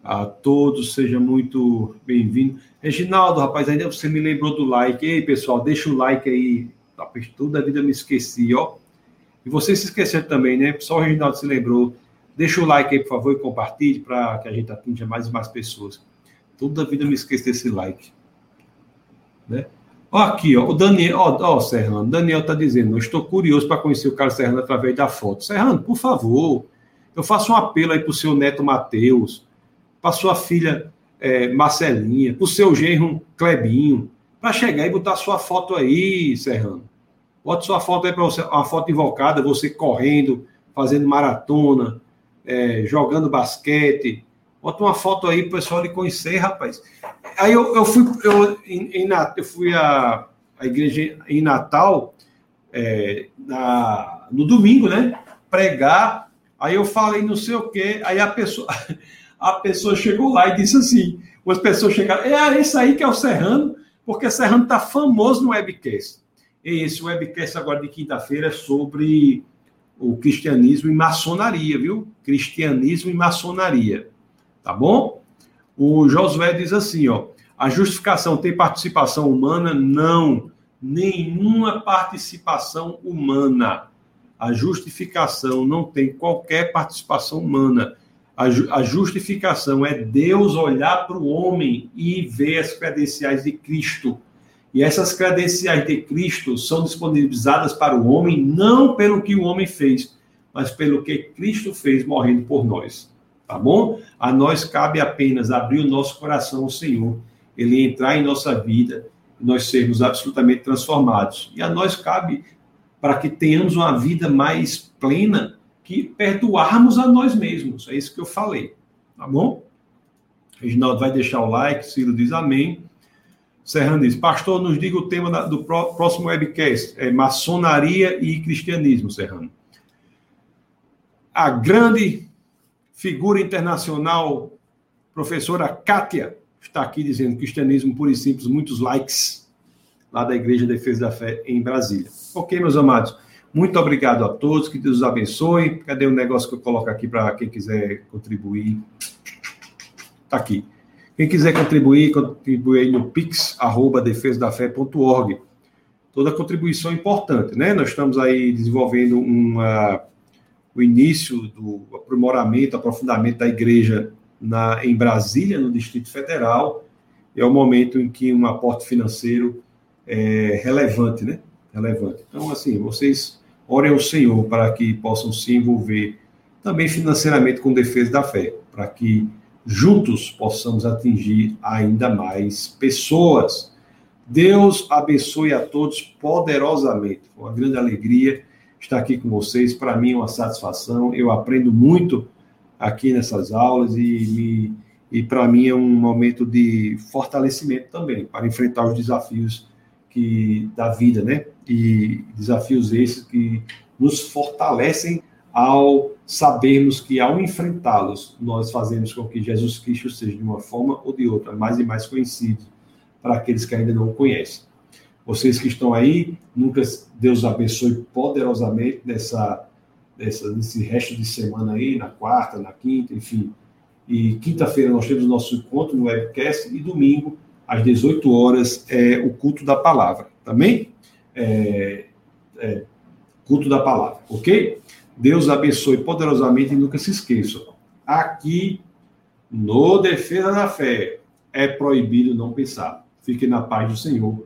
a todos, seja muito bem-vindo. Reginaldo, rapaz, ainda você me lembrou do like. Ei, pessoal, deixa o like aí. Toda a vida me esqueci, ó. E você se esqueceram também, né? Só o Reginaldo se lembrou. Deixa o like aí, por favor, e compartilhe para que a gente atinja mais e mais pessoas. Toda vida me esqueço desse like. Né? Ó, aqui, ó, o Daniel, ó, ó Serrano, Daniel está dizendo, eu estou curioso para conhecer o Carlos Serrano através da foto. Serrano, por favor, eu faço um apelo aí para o seu neto Matheus, para sua filha é, Marcelinha, para o seu genro Clebinho, para chegar e botar sua foto aí, Serrano. Bota sua foto aí para você, uma foto invocada, você correndo, fazendo maratona, é, jogando basquete, Bota uma foto aí para o pessoal lhe conhecer, rapaz. Aí eu, eu fui, eu, em, em, eu fui igreja em Natal, é, na, no domingo, né? Pregar. Aí eu falei não sei o quê. Aí a pessoa, (laughs) a pessoa chegou lá e disse assim: umas pessoas chegaram, é esse aí que é o Serrano, porque Serrano está famoso no webcast. E esse webcast agora de quinta-feira é sobre o cristianismo e maçonaria, viu? Cristianismo e maçonaria. Tá bom? O Josué diz assim, ó, a justificação tem participação humana? Não, nenhuma participação humana. A justificação não tem qualquer participação humana. A, a justificação é Deus olhar para o homem e ver as credenciais de Cristo. E essas credenciais de Cristo são disponibilizadas para o homem não pelo que o homem fez, mas pelo que Cristo fez morrendo por nós tá bom? A nós cabe apenas abrir o nosso coração ao Senhor, ele entrar em nossa vida, nós sermos absolutamente transformados. E a nós cabe, para que tenhamos uma vida mais plena, que perdoarmos a nós mesmos. É isso que eu falei, tá bom? Reginaldo vai deixar o like, Ciro diz amém. Serrano diz, pastor, nos diga o tema do próximo webcast, é maçonaria e cristianismo, Serrano. A grande figura internacional, professora Kátia, está aqui dizendo cristianismo puro e simples, muitos likes, lá da Igreja Defesa da Fé em Brasília. Ok, meus amados? Muito obrigado a todos, que Deus os abençoe. Cadê o negócio que eu coloco aqui para quem quiser contribuir? Está aqui. Quem quiser contribuir, contribui aí no pix.defesadafé.org. Toda contribuição é importante, né? Nós estamos aí desenvolvendo uma o início do aprimoramento, aprofundamento da igreja na, em Brasília, no Distrito Federal, é o momento em que um aporte financeiro é relevante, né? Relevante. Então, assim, vocês orem ao Senhor para que possam se envolver também financeiramente com defesa da fé, para que juntos possamos atingir ainda mais pessoas. Deus abençoe a todos poderosamente. Foi uma grande alegria estar aqui com vocês. Para mim é uma satisfação. Eu aprendo muito aqui nessas aulas e, e para mim é um momento de fortalecimento também para enfrentar os desafios que da vida, né? E desafios esses que nos fortalecem ao sabermos que ao enfrentá-los nós fazemos com que Jesus Cristo seja de uma forma ou de outra mais e mais conhecido para aqueles que ainda não o conhecem. Vocês que estão aí, nunca Deus abençoe poderosamente nessa, nessa, nesse resto de semana aí, na quarta, na quinta, enfim. E quinta-feira nós temos nosso encontro no webcast e domingo, às 18 horas, é o culto da palavra. Também? É, é, culto da palavra, ok? Deus abençoe poderosamente e nunca se esqueçam. Aqui, no Defesa da Fé, é proibido não pensar. Fique na paz do Senhor